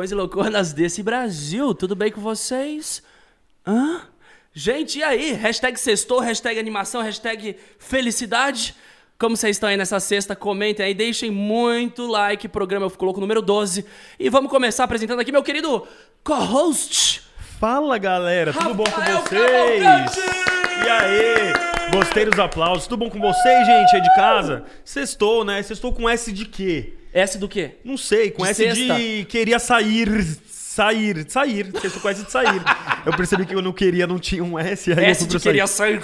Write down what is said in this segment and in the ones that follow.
loucões e louconas desse Brasil. Tudo bem com vocês? Hã? Gente, e aí? Hashtag sextou, hashtag animação, hashtag felicidade. Como vocês estão aí nessa sexta? Comentem aí, deixem muito like. Programa Eu Coloco número 12. E vamos começar apresentando aqui meu querido co-host. Fala galera, tudo bom com Rafael vocês? E aí? Gostei dos aplausos. Tudo bom com vocês, gente? Aí de casa? Sextou, né? Sextou com S de quê? S do quê? Não sei, com De S sexta. de queria sair. Sair, sair. Sextou com S de sair. eu percebi que eu não queria, não tinha um S. Aí eu S fui de sair. queria sair.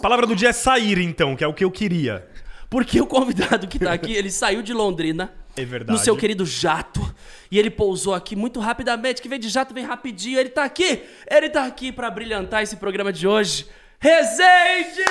Palavra do dia é sair, então, que é o que eu queria. Porque o convidado que tá aqui, ele saiu de Londrina. É verdade. No seu querido jato. E ele pousou aqui muito rapidamente. Que vem de jato, vem rapidinho. Ele tá aqui. Ele tá aqui pra brilhantar esse programa de hoje. Rezende!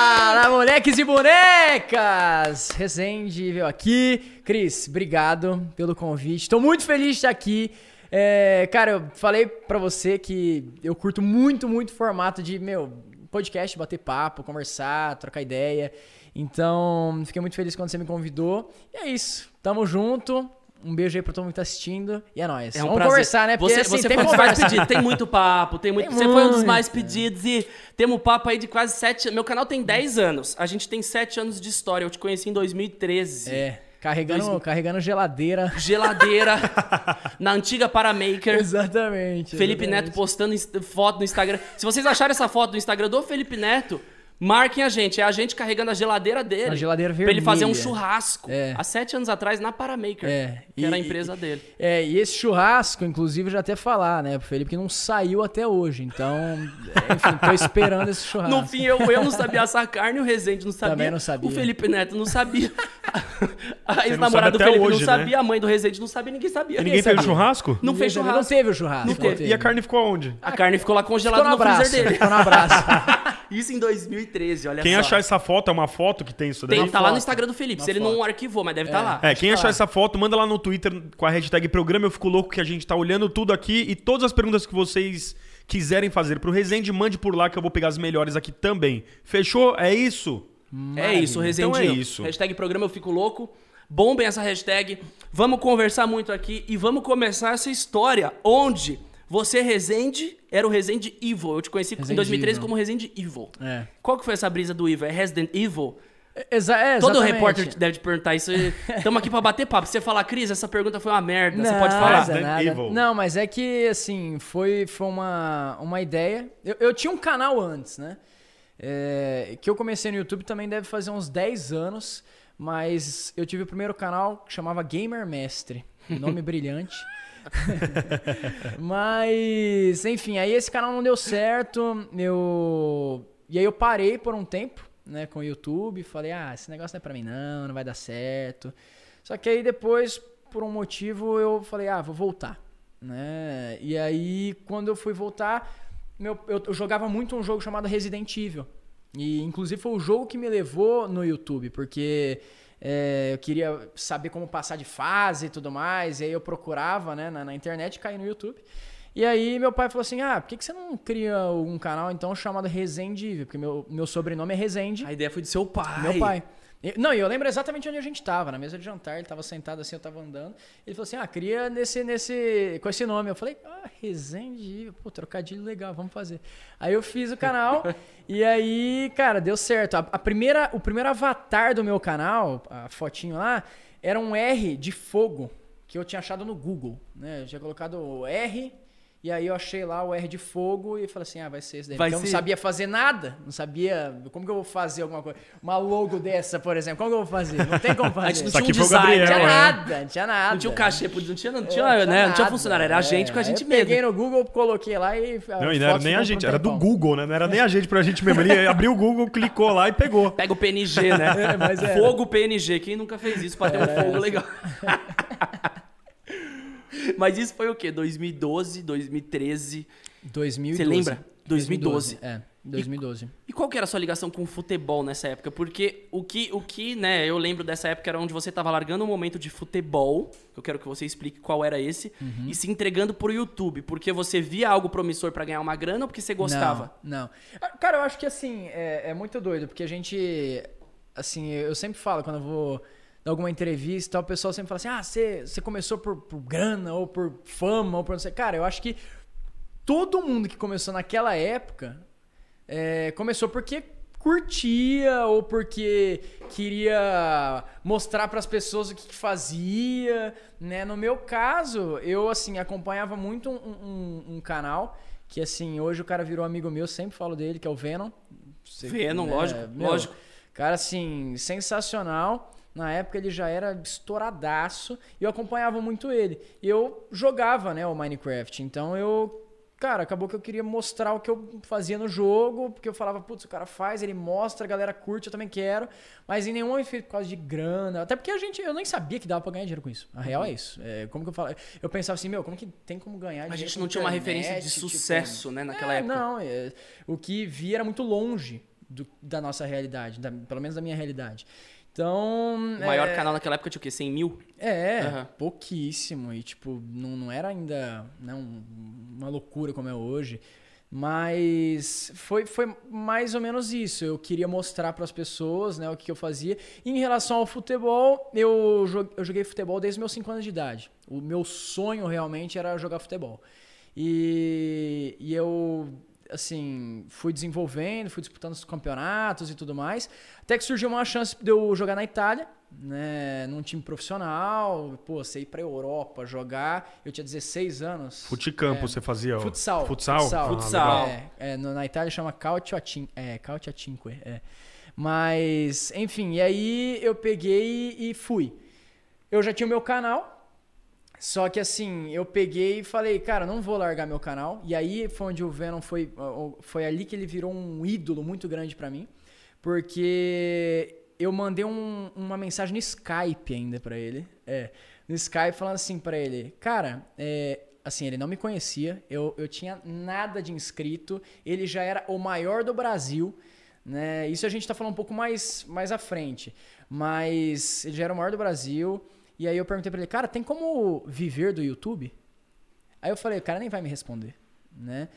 Fala, moleques e bonecas! Resende veio aqui. Cris, obrigado pelo convite. Tô muito feliz de estar aqui. É, cara, eu falei pra você que eu curto muito, muito formato de, meu, podcast, bater papo, conversar, trocar ideia. Então, fiquei muito feliz quando você me convidou. E é isso. Tamo junto. Um beijo aí pra todo mundo que tá assistindo. E é nóis. É um Vamos prazer. conversar, né? Porque você assim, você tem foi um dos mais pedidos. Tem muito papo. Tem muito, Tem você foi um dos muito. mais pedidos. E temos papo aí de quase sete... Meu canal tem 10 anos. A gente tem 7 anos de história. Eu te conheci em 2013. É, carregando, Dois- carregando geladeira. Geladeira. na antiga Paramaker. Exatamente. Felipe exatamente. Neto postando foto no Instagram. Se vocês acharem essa foto no Instagram do Felipe Neto, marquem a gente. É a gente carregando a geladeira dele. Uma geladeira Pra ele fazer um vermelha. churrasco. É. Há sete anos atrás, na Paramaker. É, Que e- era a e- empresa dele. É, e esse churrasco, inclusive, já até falar, né, pro Felipe, que não saiu até hoje. Então, é, enfim, tô esperando esse churrasco. No fim, eu, eu não sabia assar carne, o Rezende não sabia. Também não sabia. O Felipe Neto não sabia. A ex-namorada do Felipe hoje, não né? sabia, a mãe do Rezende não sabia, ninguém sabia. E ninguém fez churrasco? Não Ninguém fez churrasco. Não teve o churrasco. Não teve. E a carne ficou onde? A carne ficou lá Ficou congelada no no, freezer dele. Ficou no abraço. Isso em 2013, olha Quem só. achar essa foto, é uma foto que tem isso daí? Tem, tá lá no foto. Instagram do Felipe. Uma Se ele não foto. arquivou, mas deve estar lá. É, quem que achar tá lá. essa foto, manda lá no Twitter com a hashtag programa Eu Fico Louco, que a gente tá olhando tudo aqui. E todas as perguntas que vocês quiserem fazer pro Resende, mande por lá que eu vou pegar as melhores aqui também. Fechou? É isso? É isso, Rezendinho. Então é isso. Hashtag programa Eu Fico Louco. Bombem essa hashtag. Vamos conversar muito aqui e vamos começar essa história onde você, Rezende, era o Rezende Evil. Eu te conheci em Resident 2013 Evil. como Rezende Evil. É. Qual que foi essa brisa do Evil? É Resident Evil? Exa é, Todo repórter deve te perguntar isso. Estamos aqui pra bater papo. Se você falar, Cris, essa pergunta foi uma merda. você Não, pode falar. Resident nada. Evil. Não, mas é que, assim, foi, foi uma, uma ideia. Eu, eu tinha um canal antes, né? É, que eu comecei no YouTube também deve fazer uns 10 anos. Mas eu tive o primeiro canal que chamava Gamer Mestre. Nome brilhante. Mas, enfim, aí esse canal não deu certo. Eu... E aí eu parei por um tempo, né, com o YouTube. Falei, ah, esse negócio não é pra mim não, não vai dar certo. Só que aí depois, por um motivo, eu falei, ah, vou voltar. Né? E aí, quando eu fui voltar, meu, eu, eu jogava muito um jogo chamado Resident Evil. E inclusive foi o jogo que me levou no YouTube, porque é, eu queria saber como passar de fase e tudo mais. E aí eu procurava né, na, na internet e caí no YouTube. E aí meu pai falou assim: Ah, por que, que você não cria um canal então chamado Resende? Porque meu, meu sobrenome é Resende. A ideia foi de seu pai. Meu pai. Não, e eu lembro exatamente onde a gente tava, na mesa de jantar, ele tava sentado assim, eu tava andando. Ele falou assim: "Ah, cria nesse nesse com esse nome". Eu falei: "Ah, Resende, pô, trocadilho legal, vamos fazer". Aí eu fiz o canal e aí, cara, deu certo. A, a primeira o primeiro avatar do meu canal, a fotinho lá, era um R de fogo que eu tinha achado no Google, né? Eu tinha colocado o R e aí eu achei lá o R de fogo e falei assim, ah, vai ser esse daí. Vai Porque eu não ser. sabia fazer nada, não sabia como que eu vou fazer alguma coisa. Uma logo dessa, por exemplo, como que eu vou fazer? Não tem como fazer. A gente não tinha um design, Gabriel, Não tinha é. nada, não tinha nada. Não tinha o cachê, não tinha, não É, tinha, né? Não tinha nada. funcionário, era a gente com a É, gente eu peguei mesmo. no Google, coloquei lá e... Não, e não era nem a gente, era do Google, né? Não era nem a gente pra gente mesmo. Ele abriu o Google, clicou lá e pegou. Pega o PNG, né? É, mas era. Fogo PNG. Quem nunca fez isso pra ter um fogo legal? Mas isso foi o quê? 2012, 2013. 2012. Você lembra? 2012. É, 2012. E qual que era a sua ligação com o futebol nessa época? Porque o que, o que, né, eu lembro dessa época era onde você tava largando um momento de futebol, eu quero que você explique qual era esse, Uhum. e se entregando pro YouTube, porque você via algo promissor pra ganhar uma grana ou porque você gostava? Não, não. Ah, Cara, eu acho que assim, é, é muito doido, porque a gente. Assim, eu sempre falo quando eu vou alguma entrevista, o pessoal sempre fala assim: ah, você, você começou por, por grana, ou por fama, ou por não sei. Cara, eu acho que todo mundo que começou naquela época é, começou porque curtia ou porque queria mostrar para as pessoas o que, que, fazia, né? No meu caso, eu assim acompanhava muito um, um, um, canal que assim hoje o cara virou amigo meu, sempre falo dele, que é o Venom. Venom, né? lógico, meu, lógico. Cara assim sensacional. Na época ele já era estouradaço e eu acompanhava muito ele. E eu jogava, né, o Minecraft. Então eu cara, acabou que eu queria mostrar o que eu fazia no jogo, porque eu falava, putz, o cara faz, ele mostra, a galera curte, eu também quero, mas em nenhum efeito por causa de grana, até porque a gente, eu nem sabia que dava pra ganhar dinheiro com isso. A real é isso. É, como que eu falo? Eu pensava assim, meu, como que tem como ganhar dinheiro? A gente não tinha uma referência de tipo, sucesso, tipo, né, naquela é, época. Não, é, o que via era muito longe do, da nossa realidade, da, pelo menos da minha realidade. Então. O maior é... canal naquela época tinha o quê? 100 mil? É, uhum. pouquíssimo. E, tipo, não, não era ainda né, uma loucura como é hoje. Mas foi, foi mais ou menos isso. Eu queria mostrar para as pessoas né, o que eu fazia. E em relação ao futebol, eu joguei, eu joguei futebol desde meus 5 anos de idade. O meu sonho realmente era jogar futebol. E, e eu assim, fui desenvolvendo, fui disputando os campeonatos e tudo mais. Até que surgiu uma chance de eu jogar na Itália, né, num time profissional, pô, você ir pra Europa jogar. Eu tinha 16 anos. Futicampo é, você fazia? Futsal. Futsal? Futsal. Ah, futsal. É, é, na Itália chama Calcio a Cinque. É, Calcio a Cinque, é. Mas, enfim, e aí eu peguei e fui. Eu já tinha o meu canal, só que assim, eu peguei e falei, cara, não vou largar meu canal. E aí foi onde o Venom foi. Foi ali que ele virou um ídolo muito grande para mim. Porque eu mandei um, uma mensagem no Skype ainda para ele. É. No Skype falando assim para ele, cara, é, assim, ele não me conhecia, eu, eu tinha nada de inscrito, ele já era o maior do Brasil. Né? Isso a gente tá falando um pouco mais, mais à frente. Mas ele já era o maior do Brasil. E aí eu perguntei pra ele, cara, tem como viver do YouTube? Aí eu falei, o cara nem vai me responder, né?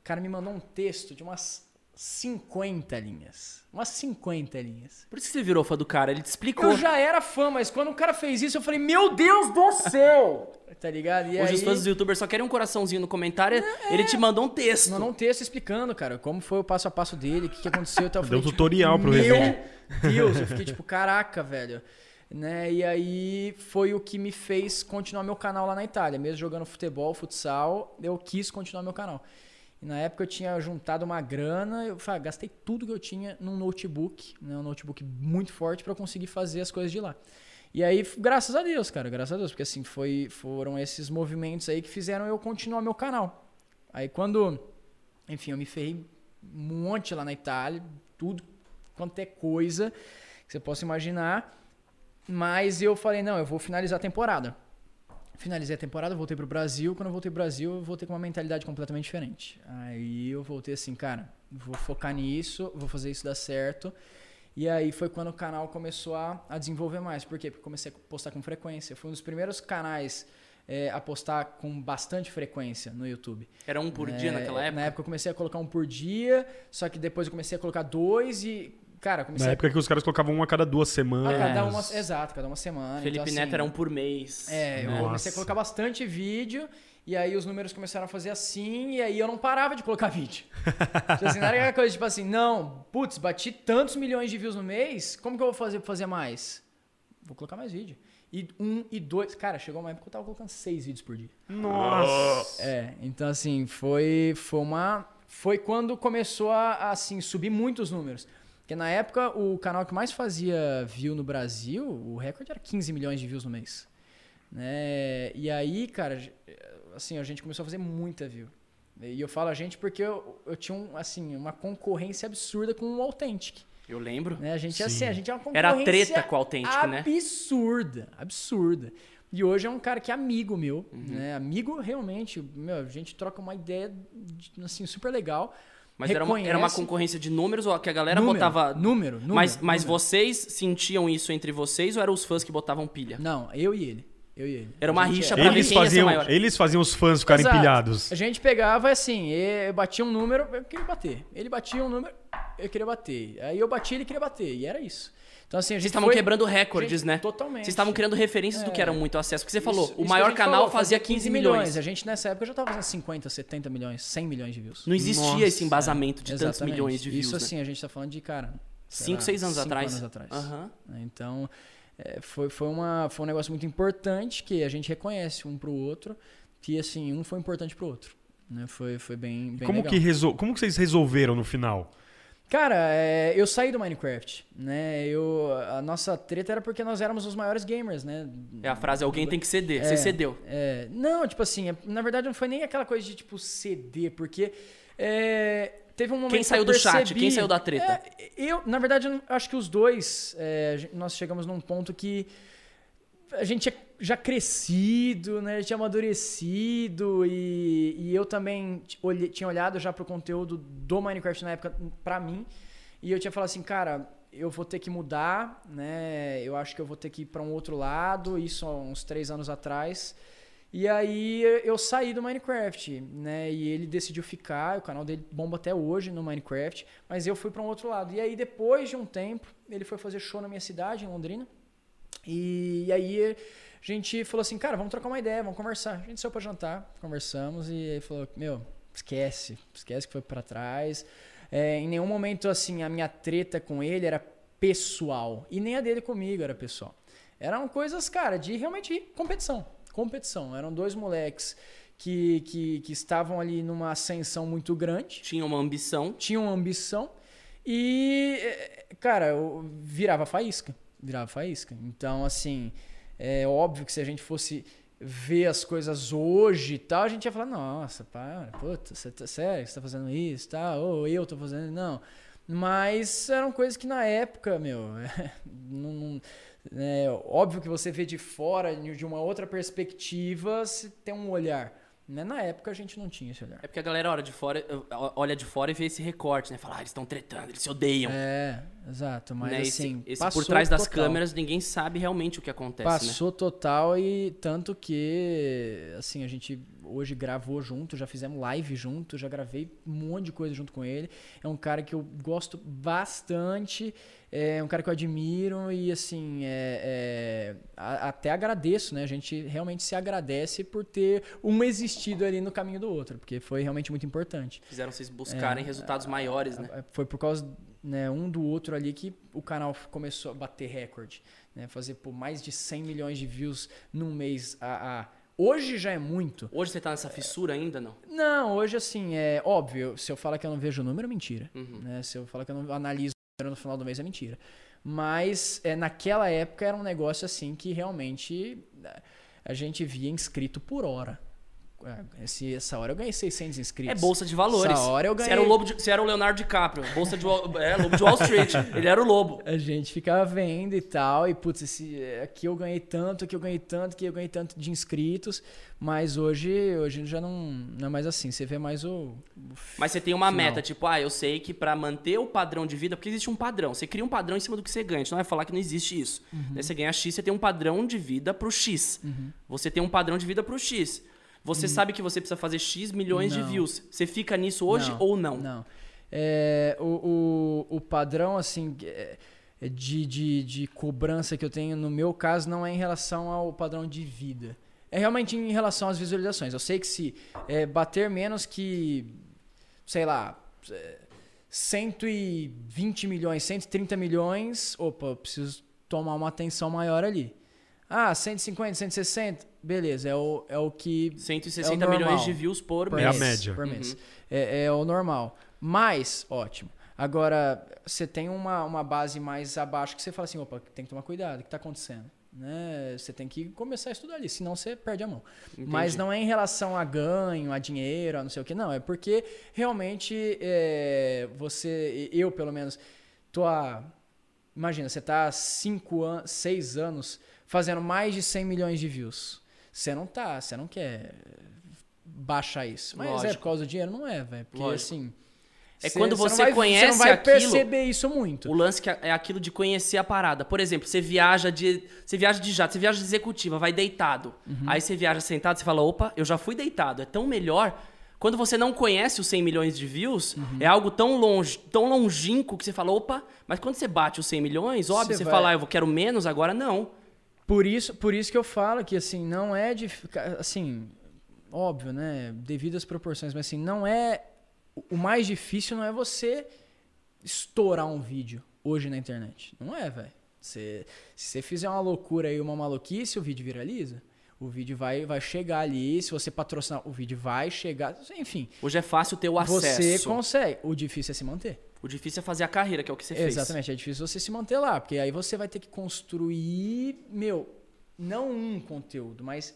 O cara me mandou um texto de umas 50 linhas. Umas 50 linhas. Por isso que você virou fã do cara, ele te explicou. Eu já era fã, mas quando o cara fez isso, eu falei, meu Deus do céu! tá ligado? E Hoje aí... os fãs dos youtubers só querem um coraçãozinho no comentário, é, ele te mandou um texto. Mandou um texto explicando, cara, como foi o passo a passo dele, o que, que aconteceu. Então, Deu um tutorial tipo, pro Meu Deus, eu fiquei tipo, caraca, velho né? E aí foi o que me fez continuar meu canal lá na Itália. Mesmo jogando futebol, futsal, eu quis continuar meu canal. E na época eu tinha juntado uma grana, eu falei, gastei tudo que eu tinha num notebook, né? Um notebook muito forte para conseguir fazer as coisas de lá. E aí, graças a Deus, cara, graças a Deus, porque assim, foi, foram esses movimentos aí que fizeram eu continuar meu canal. Aí quando, enfim, eu me ferrei um monte lá na Itália, tudo quanto é coisa que você possa imaginar. Mas eu falei, não, eu vou finalizar a temporada. Finalizei a temporada, voltei pro Brasil. Quando eu voltei pro Brasil, eu voltei com uma mentalidade completamente diferente. Aí eu voltei assim, cara, vou focar nisso, vou fazer isso dar certo. E aí foi quando o canal começou a, a desenvolver mais. Por quê? Porque comecei a postar com frequência. Foi um dos primeiros canais é, a postar com bastante frequência no YouTube. Era um por é, dia naquela época? Na época eu comecei a colocar um por dia, só que depois eu comecei a colocar dois e Cara, comecei Na época que os caras colocavam um a cada duas semanas. A cada uma, exato, cada uma semana. Felipe então, assim, Neto era um por mês. É, eu Nossa. comecei a colocar bastante vídeo. E aí os números começaram a fazer assim, e aí eu não parava de colocar vídeo. tipo assim, não era aquela coisa tipo assim, não, putz, bati tantos milhões de views no mês, como que eu vou fazer pra fazer mais? Vou colocar mais vídeo. E um e dois. Cara, chegou uma época que eu tava colocando seis vídeos por dia. Nossa! É, então assim, foi, foi uma. Foi quando começou a assim, subir muito os números. Porque na época, o canal que mais fazia view no Brasil, o recorde era 15 milhões de views no mês. Né? E aí, cara, assim, a gente começou a fazer muita view. E eu falo a gente porque eu, eu tinha um, assim, uma concorrência absurda com o Authentic. Eu lembro. Né? A gente, assim, a gente é uma concorrência Era treta com o Authentic, absurda, né? Absurda, absurda. E hoje é um cara que é amigo meu, uhum. né? Amigo realmente, meu, a gente troca uma ideia assim super legal. Mas era uma, era uma, concorrência de números ou que a galera número, botava. Número, número. Mas, mas número. vocês sentiam isso entre vocês ou eram os fãs que botavam pilha? Não, eu e ele. Eu e ele. Era uma rixa pra eles ver quem faziam, ia ser maior. Eles faziam os fãs ficarem Exato. pilhados. A gente pegava assim, batia um número, eu queria bater. Ele batia um número, eu queria bater. Aí eu bati, ele queria bater. E era isso. Então, assim, a gente Vocês estavam foi- quebrando recordes, Gente, né? Totalmente. Vocês estavam criando referências do que É. era muito acesso. Porque você falou, Isso- o isso maior canal falou, fazia 15 milhões. A gente nessa época já tava fazendo 50, 70 milhões, 100 milhões de views. Não existia Nossa, esse embasamento de tantos Exatamente. milhões de views, Isso né? assim, a gente tá falando de, cara... sei 5, lá, 6 anos cinco atrás. anos atrás. Né? Então, é, foi, foi, uma, foi um negócio muito importante que a gente reconhece um pro outro, que assim, um foi importante pro outro. Né? Foi, foi bem, bem Como legal. que, resol... Como que vocês resolveram no final? Cara, é, eu saí do Minecraft, né? Eu, a nossa treta era porque nós éramos os maiores gamers, né? É a frase, alguém tem que ceder. É, Você cedeu. é, não, tipo assim, é- na verdade não foi nem aquela coisa de tipo ceder, porque é, teve um momento Quem que saiu eu do chat? Quem saiu da treta? É, eu, na verdade, eu acho que os dois, é, nós chegamos num ponto que a gente tinha já crescido, né? Tinha amadurecido e, e eu também tinha olhado já pro conteúdo do Minecraft na época pra mim e eu tinha falado assim, cara, eu vou ter que mudar, né? Eu acho que eu vou ter que ir pra um outro lado, isso há uns três anos atrás. E aí eu saí do Minecraft, né? E ele decidiu ficar, o canal dele bomba até hoje no Minecraft, mas eu fui pra um outro lado. E aí depois de um tempo, ele foi fazer show na minha cidade, em Londrina. E aí a gente falou assim, cara, vamos trocar uma ideia, vamos conversar. A gente saiu pra jantar, conversamos e ele falou, meu, esquece, esquece que foi pra trás. É, em nenhum momento, assim, a minha treta com ele era pessoal. E nem a dele comigo era pessoal. Eram coisas, cara, de realmente competição. Competição. Eram dois moleques que, que, que estavam ali numa ascensão muito grande Tinha uma ambição. tinham ambição e, eh, cara, eu virava faísca. Virava faísca. Então, assim, é óbvio que se a gente fosse ver as coisas hoje e tal, a gente ia falar, nossa, para, puta, você tá sério, você tá fazendo isso e tal, ou eu tô fazendo, não. Mas eram coisas que na época, meu, não, não- é óbvio que você vê de fora, de uma outra perspectiva, você tem um olhar. Né? Na época a gente não tinha esse olhar. É porque a galera olha de fora, olha de fora e vê esse recorte, né? Fala, ah, eles estão tretando, eles se odeiam. É, exato. Mas né? Esse- assim, esse, passou por trás das total. câmeras, ninguém sabe realmente o que acontece, né? Passou total e tanto que, assim, a gente hoje gravou junto, já fizemos live junto, já gravei um monte de coisa junto com ele. É um cara que eu gosto bastante, é um cara que eu admiro e, assim, é, é, a- até agradeço, né? A gente realmente se agradece por ter um existido ali no caminho do outro, porque foi realmente muito importante. Fizeram vocês buscarem resultados maiores, né? É, Foi por causa né, um do outro ali que o canal começou a bater recorde. Né, fazer por mais de 100 milhões de views num mês. A, a- Hoje já é muito. Hoje você tá nessa fissura ainda, não? Não, hoje assim, é óbvio. Se eu falar que eu não vejo o número, é mentira. Uhum. Né? Se eu falar que eu não analiso o número no final do mês, é mentira. Mas é, naquela época era um negócio assim que realmente é, a gente via inscrito por hora. É, Esse, essa hora eu ganhei 600 inscritos. É bolsa de valores. Essa hora eu Você ganhei. era o, lobo de- você era o Leonardo DiCaprio, bolsa de é, lobo de Wall Street. Ele era o lobo. A gente ficava vendo e tal, e putz, esse, aqui eu ganhei tanto, aqui eu ganhei tanto, aqui eu ganhei tanto de inscritos, mas hoje, hoje já não, não é mais assim, você vê mais o. o Mas você tem uma final. meta, tipo, ah, eu sei que pra manter o padrão de vida, porque existe um padrão. Você cria um padrão em cima do que você ganha. A gente não vai falar que não existe isso. Uhum. Né, Você ganha X, você tem um padrão de vida pro X. Você tem um padrão de vida pro X. Você sabe que você precisa fazer X milhões de. Não. views. Você fica nisso hoje ou não? Não. É, o, o, o padrão, assim, é, é de, de, de cobrança que eu tenho, no meu caso, não é em relação ao padrão de vida. É realmente em relação às visualizações. Eu sei que se é, bater menos que, sei lá, é, 120 milhões, 130 milhões, opa, eu preciso tomar uma atenção maior ali. Ah, 150, 160, beleza, é o, é o que 160 É o milhões de views por por É a mês. mês, média. Por Uhum. mês. É, é o normal. Mas, ótimo. Agora, você tem uma, uma base mais abaixo que você fala assim, opa, tem que tomar cuidado, o que está acontecendo? Né? Você tem que começar a estudar ali, senão você perde a mão. Mas não é em relação a ganho, a dinheiro, a não sei o que, não. É porque realmente é, você, eu pelo menos, tô há. Imagina, você tá há 5 anos, 6 anos fazendo mais de 100 milhões de views. Você não tá, você não quer baixar isso. Mas é Lógico. por causa do dinheiro? Não é, velho. Porque Lógico. assim. É cê- quando cê você não vai, conhece Você não vai aquilo- perceber isso muito. O lance que é é aquilo de conhecer a parada. Por exemplo, você viaja de. Você viaja de jato, você viaja de executiva, vai deitado. Uhum. Aí você viaja sentado, você fala, opa, eu já fui deitado, é tão melhor. Quando você não conhece os 100 milhões de views, Uhum. é algo tão longe, tão longínquo que você fala, opa, mas quando você bate os 100 milhões, óbvio, Você você, vai- fala, ah, eu quero menos, agora não. Por isso, por isso que eu falo que assim, não é de ficar assim, óbvio, né, devido às proporções, mas assim, não é o mais difícil não é você estourar um vídeo hoje na internet. Não é, velho. Se você fizer uma loucura aí, uma maluquice, o vídeo viraliza. O vídeo vai, vai chegar ali, se você patrocinar, o vídeo vai chegar, enfim. Hoje é fácil ter o acesso. Você consegue. O difícil é se manter. O difícil é fazer a carreira, que é o que você fez. Exatamente, é difícil você se manter lá, porque aí você vai ter que construir, meu, não um conteúdo, mas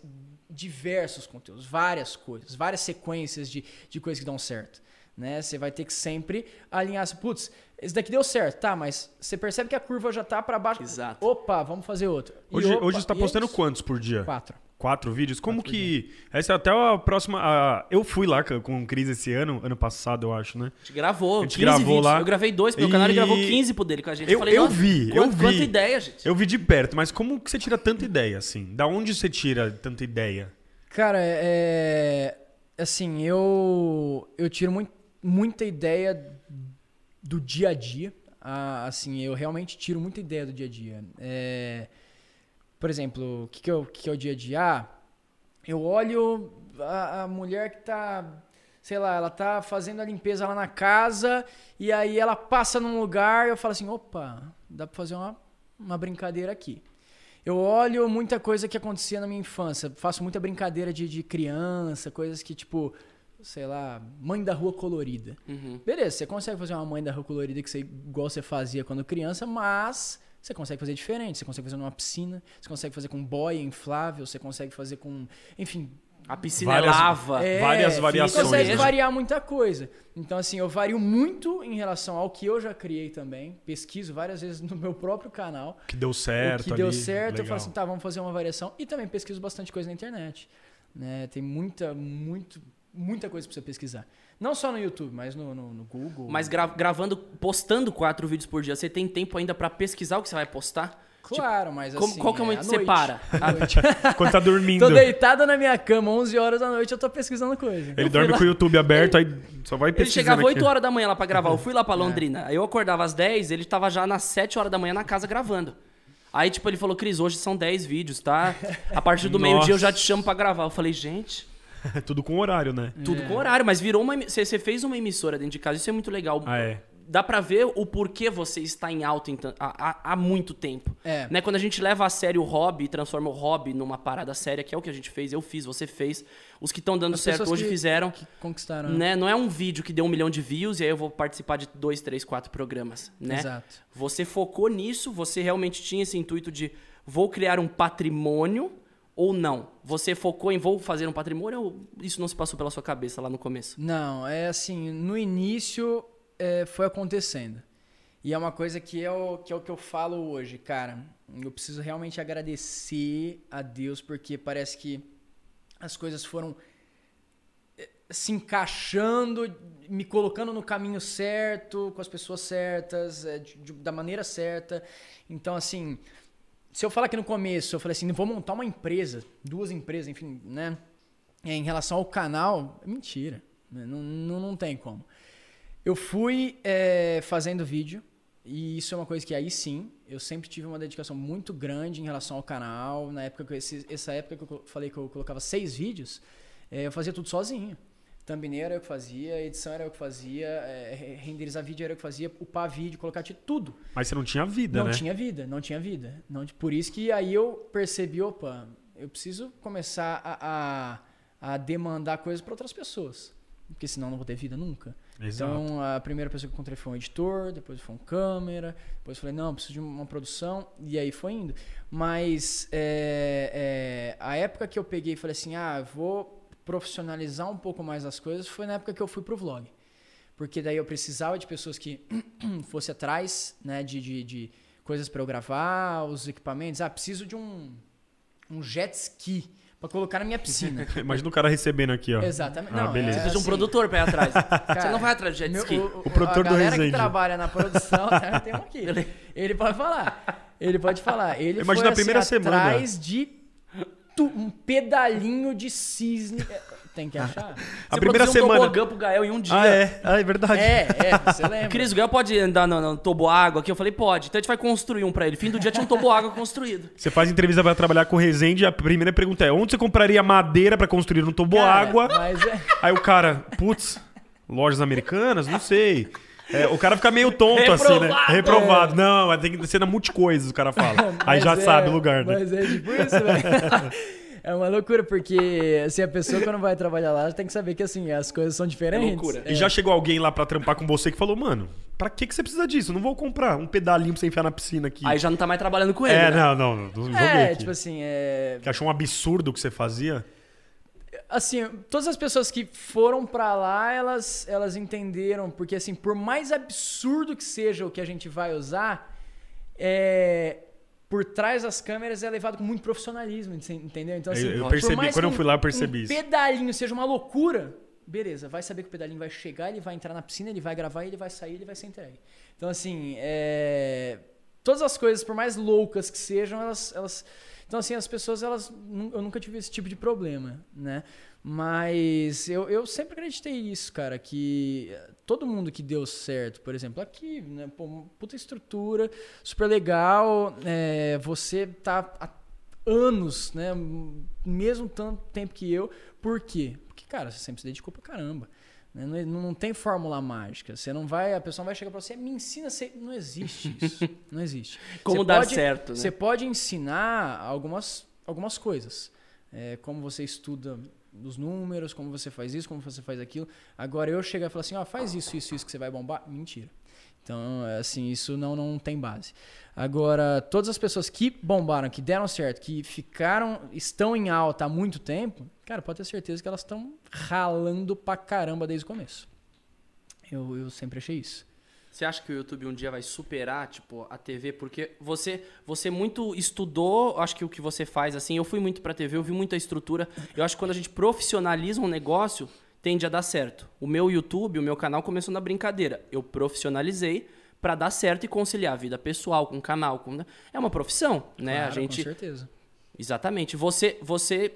diversos conteúdos, várias coisas, várias sequências de, de coisas que dão certo. Né? Você vai ter que sempre alinhar, putz, esse daqui deu certo, tá, mas você percebe que a curva já tá para baixo. Exato. Opa, vamos fazer outro. E Hoje, opa, hoje você tá é postando quantos por dia? Quatro. Quatro vídeos? Como que. Essa é até a próxima. a- Eu fui lá com o Cris esse ano, ano passado, eu acho, né? A gente gravou, A gente 15 gravou vídeos. lá. Eu gravei dois pro meu canal, ele E- gravou 15 pro dele com a gente. Eu- falei, eu "Nossa, vi, eu quanto- vi." Quanta ideia, gente. Eu vi de perto, mas como que você tira tanta ideia, assim? Da onde você tira tanta ideia? Cara, é. Assim, eu. Eu tiro mui- muita ideia do dia a dia. Ah, assim, eu realmente tiro muita ideia do dia a dia. É, por exemplo, o que, que, é o- que que é o dia a dia? Ah, eu olho a, a mulher que tá. Sei lá, ela tá fazendo a limpeza lá na casa e aí ela passa num lugar e eu falo assim: opa, dá pra fazer uma, uma brincadeira aqui. Eu olho muita coisa que acontecia na minha infância. Faço muita brincadeira de, de criança, coisas que, tipo, sei lá, mãe da rua colorida. Uhum. Beleza, você consegue fazer uma mãe da rua colorida que você, igual você fazia quando criança, mas você consegue fazer diferente. Você consegue fazer numa piscina, você consegue fazer com boia inflável, você consegue fazer com. Enfim. A piscina Várias- é lava. é, várias variações, Consegue né? variar muita coisa. Então, assim, eu vario muito em relação ao que eu já criei também. Pesquiso várias vezes no meu próprio canal Que deu certo. que deu ali, certo, eu legal. falo assim, tá, vamos fazer uma variação. E também pesquiso bastante coisa na internet. Né? Tem muita, muito, muita coisa pra você pesquisar. Não só no YouTube, mas no, no, no Google. Mas gra- gravando, postando quatro vídeos por dia, você tem tempo ainda pra pesquisar o que você vai postar? Claro, mas Como- assim. qual que é o momento à que você noite. para? Quando tá dormindo. Tô deitada na minha cama, 11 horas da noite, eu tô pesquisando coisa. Ele dorme com o YouTube aberto, aí só vai Ele pesquisando chegava aqui. 8 horas da manhã lá pra gravar. Eu fui lá É. pra Londrina. Aí eu acordava às 10, ele tava já nas 7 horas da manhã na casa gravando. Aí, tipo, ele falou, Cris, hoje são 10 vídeos, tá? A partir do meio-dia eu já te chamo pra gravar. Eu falei, gente, Tudo com horário, né? tudo com horário, mas virou uma. Você fez uma emissora dentro de casa, isso é muito legal. Ah, é. Dá pra ver o porquê você está em alta há, há- muito tempo. É. Né? Quando a gente leva a sério o hobby e transforma o hobby numa parada séria, que é o que a gente fez, eu fiz, você fez. Os que estão dando As certo hoje que- fizeram. Que conquistaram. né? Né? Não é um vídeo que deu um milhão de views e aí eu vou participar de dois, três, quatro programas. Né? Exato. Você focou nisso, você realmente tinha esse intuito de vou criar um patrimônio ou não? Você focou em vou fazer um patrimônio ou isso não se passou pela sua cabeça lá no começo? Não, é assim, no início é, foi acontecendo. E é uma coisa que é, o, que é o que eu falo hoje, cara. Eu preciso realmente agradecer a Deus, porque parece que as coisas foram eh, se encaixando, me colocando no caminho certo, com as pessoas certas, eh, de- de- da maneira certa. Então, assim, se eu falar que no começo eu falei assim, vou montar uma empresa, duas empresas, enfim, né? É, Em relação ao canal, mentira. né? Não, não, não tem como. Eu fui é, fazendo vídeo, e isso é uma coisa que aí sim, eu sempre tive uma dedicação muito grande em relação ao canal. Na época que eu- essa época que eu falei que eu colocava seis vídeos, é, eu fazia tudo sozinho. Thumbnail era eu que fazia, edição era eu que fazia, é, re- renderizar vídeo era eu que fazia, upar vídeo, colocar tudo. Mas você não tinha vida, Não né? tinha vida, não tinha vida. Não, por isso que aí eu percebi, opa, eu preciso começar a, a, a demandar coisas para outras pessoas. Porque senão não vou ter vida nunca. Exato. Então a primeira pessoa que eu encontrei foi um editor, depois foi um câmera, depois falei, não, preciso de uma produção, e aí foi indo. Mas é, é, a época que eu peguei e falei assim, ah, vou profissionalizar um pouco mais as coisas, foi na época que eu fui pro vlog. Porque daí eu precisava de pessoas que fossem atrás, né, de, de, de coisas para eu gravar, os equipamentos. Ah, preciso de um, um jet ski para colocar na minha piscina. Imagina o cara recebendo aqui, ó. Exatamente. Ah, não, beleza. é Você precisa de um assim, produtor pra ir atrás. você cara, não vai atrás de jet meu- ski. o, produtor a do galera Resende. que trabalha na produção, né, tem um aqui. Ele pode falar. Ele pode falar. Ele Imagina foi, a primeira assim, semana. atrás de um pedalinho de cisne. É, Tem que achar? A Você primeira produziu um semana. tobogã pro Gael em um dia. Ah, é. Ah, é verdade. É, é, você lembra? Cris, o Gael pode andar no, no toboágua aqui? Eu falei, pode. Então a gente vai construir um pra ele. Fim do dia tinha um toboágua construído. Você faz entrevista pra trabalhar com o Resende, a primeira pergunta é: onde você compraria madeira pra construir um toboágua? Cara, Mas é. Aí o cara, putz, lojas americanas? Não sei. É, o cara fica meio tonto assim, né? Reprovado! Reprovado. Não, mas tem que ser na multicoisas, o cara fala. Aí já é- sabe o lugar, né? Mas é tipo isso, velho. É uma loucura, porque assim, a pessoa quando vai trabalhar lá tem que saber que assim, as coisas são diferentes. loucura. E já chegou alguém lá pra trampar com você que falou, mano, pra que, que você precisa disso? Eu Não vou comprar um pedalinho pra você enfiar na piscina aqui. Aí já não tá mais trabalhando com ele. é, né? não, não, não, não joguei É, aqui. tipo assim, é. Que achou um absurdo o que você fazia? Assim, todas as pessoas que foram pra lá, elas, elas entenderam, porque assim, por mais absurdo que seja o que a gente vai usar, é, por trás das câmeras é levado com muito profissionalismo, entendeu? Então, assim, Eu- eu percebi, quando eu fui lá, eu percebi um isso. pedalinho seja uma loucura, beleza, vai saber que o pedalinho vai chegar, ele vai entrar na piscina, ele vai gravar, ele vai sair, ele vai ser entregue. Então, assim, é, todas as coisas, por mais loucas que sejam, elas. elas então, assim, as pessoas, elas. Eu nunca tive esse tipo de problema, né? Mas eu, eu sempre acreditei nisso, cara, que eh, todo mundo que deu certo, por exemplo, aqui, né? Pô, puta estrutura, super legal, é, você tá há anos, né? Mesmo tanto tempo que eu. Por quê? Porque, cara, você sempre se dedicou pra caramba. Né? Não, não, tem fórmula mágica. Você não vai, a pessoa vai chegar pra você, me ensina, você, não existe isso. não existe. Como Você dar pode- certo, né? Você pode ensinar algumas, algumas coisas. É, como você estuda os números, como você faz isso, como você faz aquilo. Agora eu chegar e falar assim, ó, faz isso, isso, isso que você vai bombar. Mentira. Então, é, assim, isso não, não tem base. Agora, todas as pessoas que bombaram, que deram certo, que ficaram, estão em alta há muito tempo, cara, pode ter certeza que elas estão ralando pra caramba desde o começo. Eu, eu sempre achei isso. Você acha que o YouTube um dia vai superar, tipo, a TV? Porque você, você muito estudou, acho que o que você faz, assim, eu fui muito pra TV, eu vi muita estrutura. Eu acho que quando a gente profissionaliza um negócio, tende a dar certo. O meu YouTube, o meu canal começou na brincadeira. Eu profissionalizei pra dar certo e conciliar a vida pessoal com o canal. Com... É uma profissão, né? Claro, a gente... Com certeza. Exatamente. Você, você,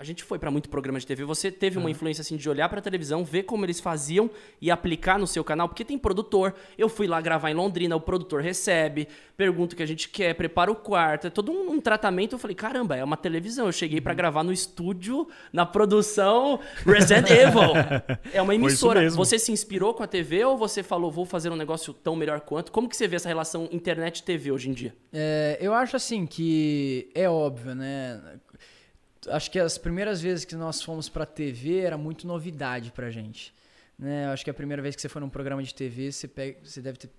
a gente foi pra muito programa de TV. Você teve uma influência assim de olhar pra televisão, ver como eles faziam e aplicar no seu canal, porque tem produtor. Eu fui lá gravar em Londrina, o produtor recebe, pergunta o que a gente quer, prepara o quarto, é todo um, um tratamento. Eu falei, caramba, é uma televisão. Eu cheguei pra gravar no estúdio, na produção Resident Evil. É uma isso emissora. Você se inspirou com a TV ou você falou, vou fazer um negócio tão melhor quanto? Como que você vê essa relação internet e TV hoje em dia? É, eu acho assim que é óbvio, né? Acho que as primeiras vezes que nós fomos pra TV era muito novidade pra gente. Né? Eu acho que a primeira vez que você foi num programa de TV, você, pega, você deve ter.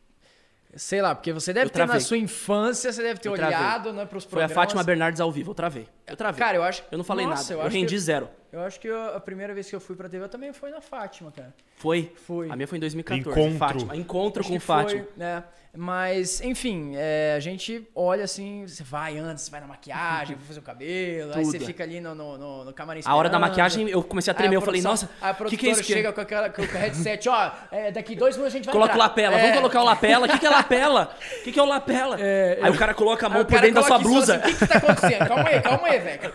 Sei lá, porque você deve Eu ter na sua infância, você deve ter Eu olhado né, pros Foi a programas. Fátima Bernardes ao vivo, eu travei. Eu travei. Cara, eu acho. Eu não falei Nossa, nada. Eu, Eu, rendi que, zero. eu acho que eu- a primeira vez que eu fui pra TV também foi na Fátima, cara. Foi? Foi. A minha foi em 2014. Encontro. Fátima. Encontro Acho com que Fátima. Foi, né? Mas, enfim, é, a gente olha assim, você vai antes, você vai na maquiagem, vai fazer o cabelo, aí você fica ali no, no, no, no camarim A hora da maquiagem, eu comecei a tremer. Eu falei, nossa, a o produtora que, que é isso? que- chega com, aquela, com o headset, ó, é, daqui dois minutos a gente vai Coloca o entrar. lapela. É, Vamos colocar o lapela. O que, que é lapela? O que, que é o lapela? É, aí o cara coloca a mão o por dentro da sua blusa. assim, O que, que tá acontecendo? Calma aí, calma aí, velho.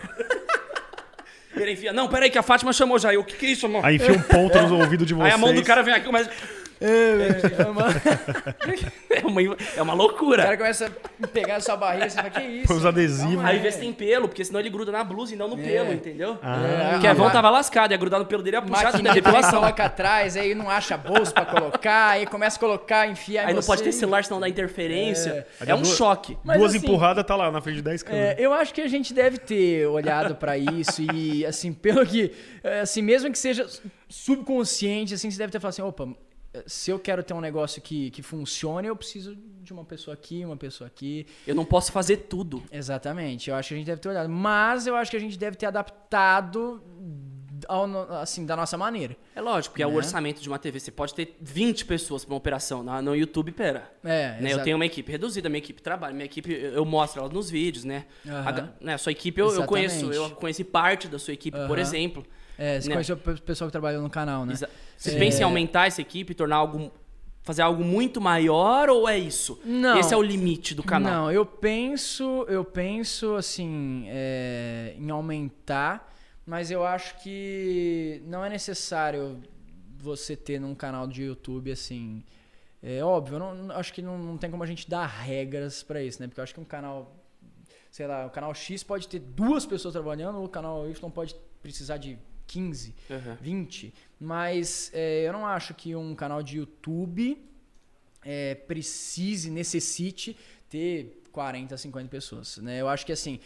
Ele enfia, não, peraí, que a Fátima chamou já. Eu, o que, que é isso, amor? Aí enfia um ponto no ouvido de vocês. Aí a mão do cara vem aqui, mas. É. É uma, é uma O loucura. cara começa a pegar a sua barriga, você fala, que isso? Põe os adesivos. Calma Aí vê se tem pelo, porque senão ele gruda na blusa e não no pelo, entendeu? Ah. O Kevão tava lascado, ia grudar no pelo dele, ia puxar da Maquininha que depilação. coloca atrás, aí não acha bolso pra colocar, aí começa a colocar, enfiar em Aí não pode ter celular, senão dá interferência. É. É, um choque. Mas Duas assim, empurradas tá lá na frente de 10 câmeras. É, eu acho que a gente deve ter olhado pra isso e, assim, pelo que. é, Assim, mesmo que seja subconsciente, assim, você deve ter falado assim: opa, se eu quero ter um negócio que, que funcione, eu preciso de uma pessoa aqui, uma pessoa aqui. Eu não posso fazer tudo. Exatamente. Eu acho que a gente deve ter olhado. Mas eu acho que a gente deve ter adaptado ao assim, da nossa maneira. É lógico, porque é o Né? orçamento de uma TV. Você pode ter 20 pessoas pra uma operação. Na, no YouTube, pera. É, Né, eu tenho uma equipe reduzida, minha equipe trabalha. Minha equipe, eu mostro ela nos vídeos, né? Aham. A né, a sua equipe eu, eu conheço. Eu conheci parte da sua equipe, por Aham. exemplo. É, você né? conheceu o pe- pessoal que trabalhou no canal, né? Exa- Você É. pensa em aumentar essa equipe, tornar algo fazer algo muito maior ou é isso? Não. Esse é o limite do canal. Não, eu penso, eu penso assim, é, em aumentar, mas eu acho que não é necessário você ter num canal de YouTube assim. É óbvio, eu não, acho que não, não tem como a gente dar regras pra isso, né? Porque eu acho que um canal, sei lá, o canal X pode ter duas pessoas trabalhando, o canal Y pode precisar de 15. Uhum. 20. Mas é, eu não acho que um canal de YouTube é, precise, necessite ter 40, 50 pessoas. Né? Eu acho que assim,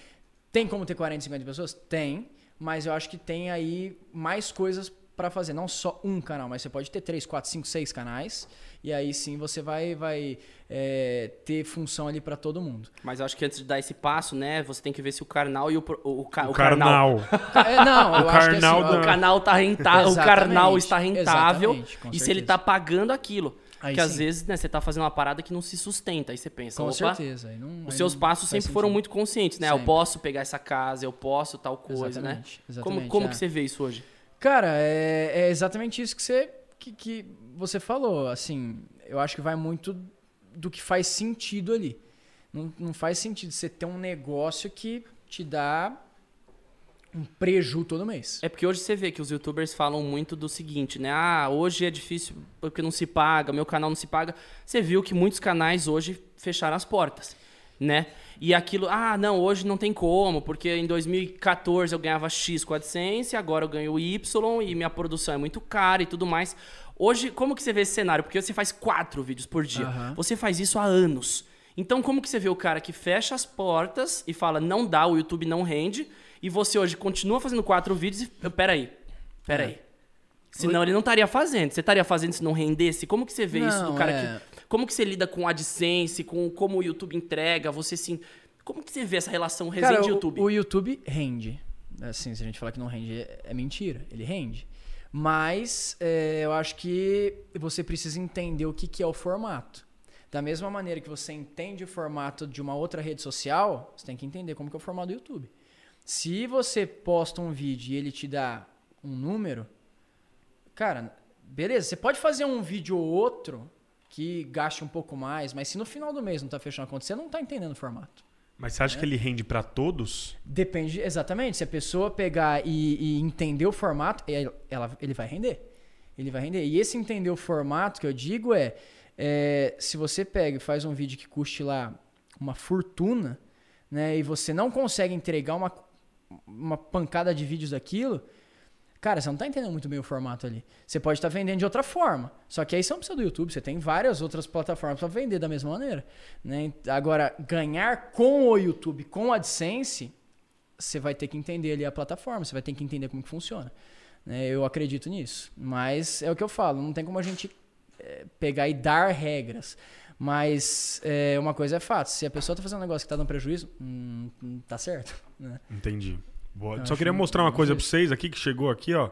tem como ter 40, 50 pessoas? Tem, mas eu acho que tem aí mais coisas para fazer. Não só um canal, mas você pode ter 3, 4, 5, 6 canais. E aí sim você vai, vai é, ter função ali para todo mundo. Mas eu acho que antes de dar esse passo, né, você tem que ver se o carnal e o, o, ca- O o carnal. carnal. É, não, eu O acho que assim, carnal ó, da- O canal tá rentável, o Exatamente, carnal está rentável exatamente, e se ele tá pagando aquilo. Aí Porque às sim. vezes, né, você tá fazendo uma parada que não se sustenta. Aí você pensa, Com opa, certeza. aí não- os seus passos sempre foram sentido. muito conscientes, né? Eu Sempre. posso pegar essa casa, eu posso tal coisa, né? Exatamente, Como, exatamente, como é. que você vê isso hoje? Cara, é, é exatamente isso que você, que, que você falou. Assim, eu acho que vai muito do que faz sentido ali. Não, não faz sentido você ter um negócio que te dá um preju todo mês. É porque hoje você vê que os youtubers falam muito do seguinte, né? Ah, hoje é difícil porque não se paga, meu canal não se paga. Você viu que muitos canais hoje fecharam as portas, né? E aquilo, ah, não, hoje não tem como, porque em 2014 eu ganhava X com a AdSense, agora eu ganho Y e minha produção é muito cara e tudo mais. Hoje, como que você vê esse cenário? Porque você faz quatro vídeos por dia. Aham. Você faz isso há anos. Então, como que você vê o cara que fecha as portas e fala, não dá, o YouTube não rende, e você hoje continua fazendo quatro vídeos e. Peraí, peraí. É. Senão ele não estaria fazendo. Você estaria fazendo se não rendesse? Como que você vê isso do Não, cara é. que. Como que você lida com AdSense, com como o YouTube entrega? Você assim. Como que você vê essa relação Resende o- YouTube? O, YouTube rende. Assim, se a gente falar que não rende, é, é mentira. Ele rende. Mas é, eu acho que você precisa entender o que, que é o formato. Da mesma maneira que você entende o formato de uma outra rede social, você tem que entender como que é o formato do YouTube. Se você posta um vídeo e ele te dá um número, cara, beleza, você pode fazer um vídeo ou outro que gaste um pouco mais, mas se no final do mês não tá fechando a conta, você não tá entendendo o formato. Mas você acha que ele rende pra todos? Depende, exatamente. Se a pessoa pegar e, e entender o formato, ela, ela- ele vai render. Ele vai render. E esse entender o formato que eu digo é, é, se você pega e faz um vídeo que custe lá uma fortuna, né, e você não consegue entregar uma, uma pancada de vídeos daquilo, cara, você não tá entendendo muito bem o formato ali. Você pode estar vendendo de outra forma. Só que aí você não precisa do YouTube, você tem várias outras plataformas para vender da mesma maneira. Né? Agora, ganhar com o YouTube, com o AdSense, você vai ter que entender ali a plataforma, você vai ter que entender como que funciona. né? Eu acredito nisso. Mas é o que eu falo, não tem como a gente eh, pegar e dar regras. Mas é, uma coisa é fato, se a pessoa tá fazendo um negócio que tá dando prejuízo, hum, hum, tá certo. Né? Entendi. Boa. Eu Só queria mostrar uma coisa pra vocês aqui, que chegou aqui, ó.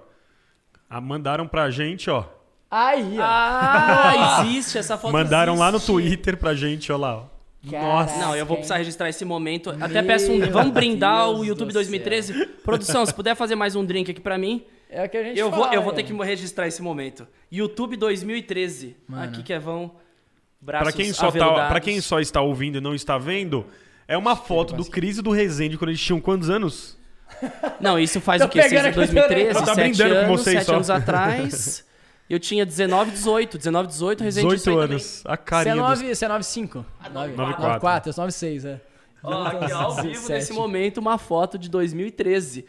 Ah, mandaram pra gente, ó. Aí, ó. Ah, existe essa foto. Mandaram lá no existe. Twitter pra gente, ó lá. ó. Caraca. Não, eu vou precisar registrar esse momento. Meu Até peço um. Vamos brindar Deus o YouTube do 2013. Produção, se puder fazer mais um drink aqui pra mim, É o que a gente eu vou, fala, eu vou é. ter que registrar esse momento. YouTube 2013. Mano. Aqui, Kevão. Braços Pra quem, só tá, pra quem só está ouvindo e não está vendo, é uma foto do Cris e do Rezende quando eles tinham quantos anos? Não, isso faz Tô o quê? Seis pegando de aqui 2013, Ela tá sete brindando com anos, vocês sete só. anos atrás. Eu tinha 19, 18. 19, 18, Resende 18 anos. A Você é carinha dos... 9, você é 95? 94. 94, eu sou 96, é. Ó, aqui, ao vivo, 17. nesse momento, uma foto de 2013.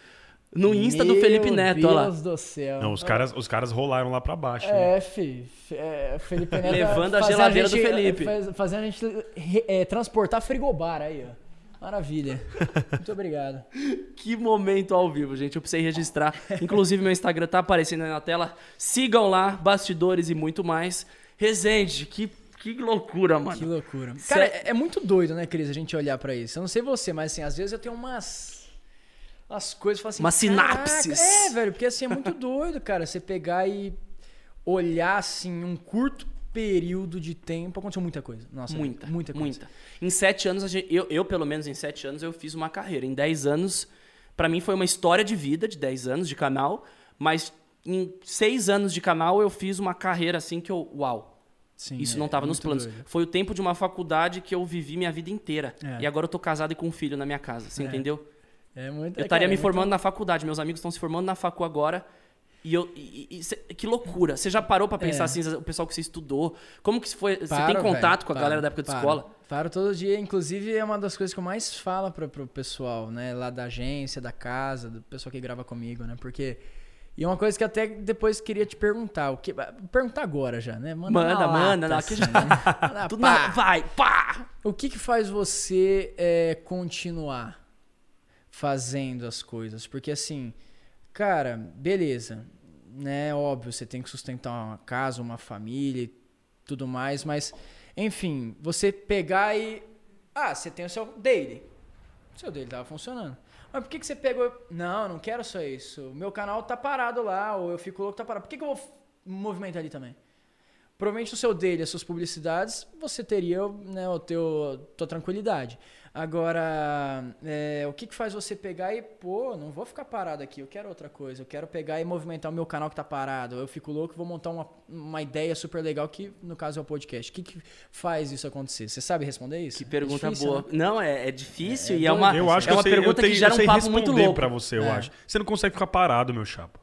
No Insta do Meu Felipe Neto, ó lá. Deus do céu. Não, os caras, os caras rolaram lá pra baixo. né? É, fi. fi- é, Felipe Neto. Levando a geladeira gente- do Felipe. faz- Fazendo a gente é, transportar frigobar aí, ó. Maravilha. Muito obrigado. Que momento ao vivo, gente. Eu precisei registrar. Inclusive, meu Instagram tá aparecendo aí na tela. Sigam lá, bastidores e muito mais. Resende, que, que loucura, mano. Que loucura. Cara, é, é muito doido, né, Cris, a gente olhar pra isso. Eu não sei você, mas assim, às vezes eu tenho umas. Umas coisas, assim. Umas "Caraca", sinapses. É, velho, porque assim é muito doido, cara. Você pegar e olhar assim, um curto período de tempo, aconteceu muita coisa. Nossa, Muita, muita coisa. muita. Em sete anos, gente- eu, eu, pelo menos em sete anos, eu fiz uma carreira. Em dez anos, pra mim foi uma história de vida, de dez anos de canal, mas em seis anos de canal eu fiz uma carreira assim que eu, uau, Sim, Isso é- não estava é nos planos. doido. Foi o tempo de uma faculdade que eu vivi minha vida inteira. É. E agora eu tô casado e com um filho na minha casa, você É. entendeu? É muito. Eu estaria me é formando muito- na faculdade, meus amigos estão se formando na facu agora. E eu. e- e- cê- que loucura. Você já parou pra pensar É. assim, o pessoal que você estudou? Como que foi? Você Paro, tem contato velho, com a paro, galera da época de paro. escola? Paro todo dia. Inclusive, é uma das coisas que eu mais falo pro, pro pessoal, né? Lá da agência, da casa, do pessoal que grava comigo, né? Porque. E uma coisa que até depois queria te perguntar. O que, perguntar agora já, né? Manda, Manda, manda, lata, aqui assim, já- né? Manda Tudo pá. na- Vai, pá! O que, que faz você é, continuar fazendo as coisas? Porque assim, cara, beleza, né? Óbvio, você tem que sustentar uma casa, uma família e tudo mais, mas enfim, você pegar e. Ah, você tem o seu daily. O seu daily tava funcionando. Mas por que, que você pegou. Não, não quero só isso. O meu canal tá parado lá, ou eu fico louco, tá parado. Por que, que eu vou movimentar ali também? Provavelmente no seu dele, as suas publicidades, você teria né, o teu tua tranquilidade. Agora, é, o que, que faz você pegar e, pô, não vou ficar parado aqui, eu quero outra coisa. Eu quero pegar e movimentar o meu canal que tá parado. Eu fico louco, vou montar uma, uma ideia super legal, que no caso é o podcast. O que, que faz isso acontecer? Você sabe responder isso? Que pergunta É difícil, boa. né? Não, é, é difícil É e é uma, Eu acho é que uma sei, eu pergunta tenho- que gera eu um sei papo muito responder louco. pra você, eu É. acho. Você não consegue ficar parado, meu chapa.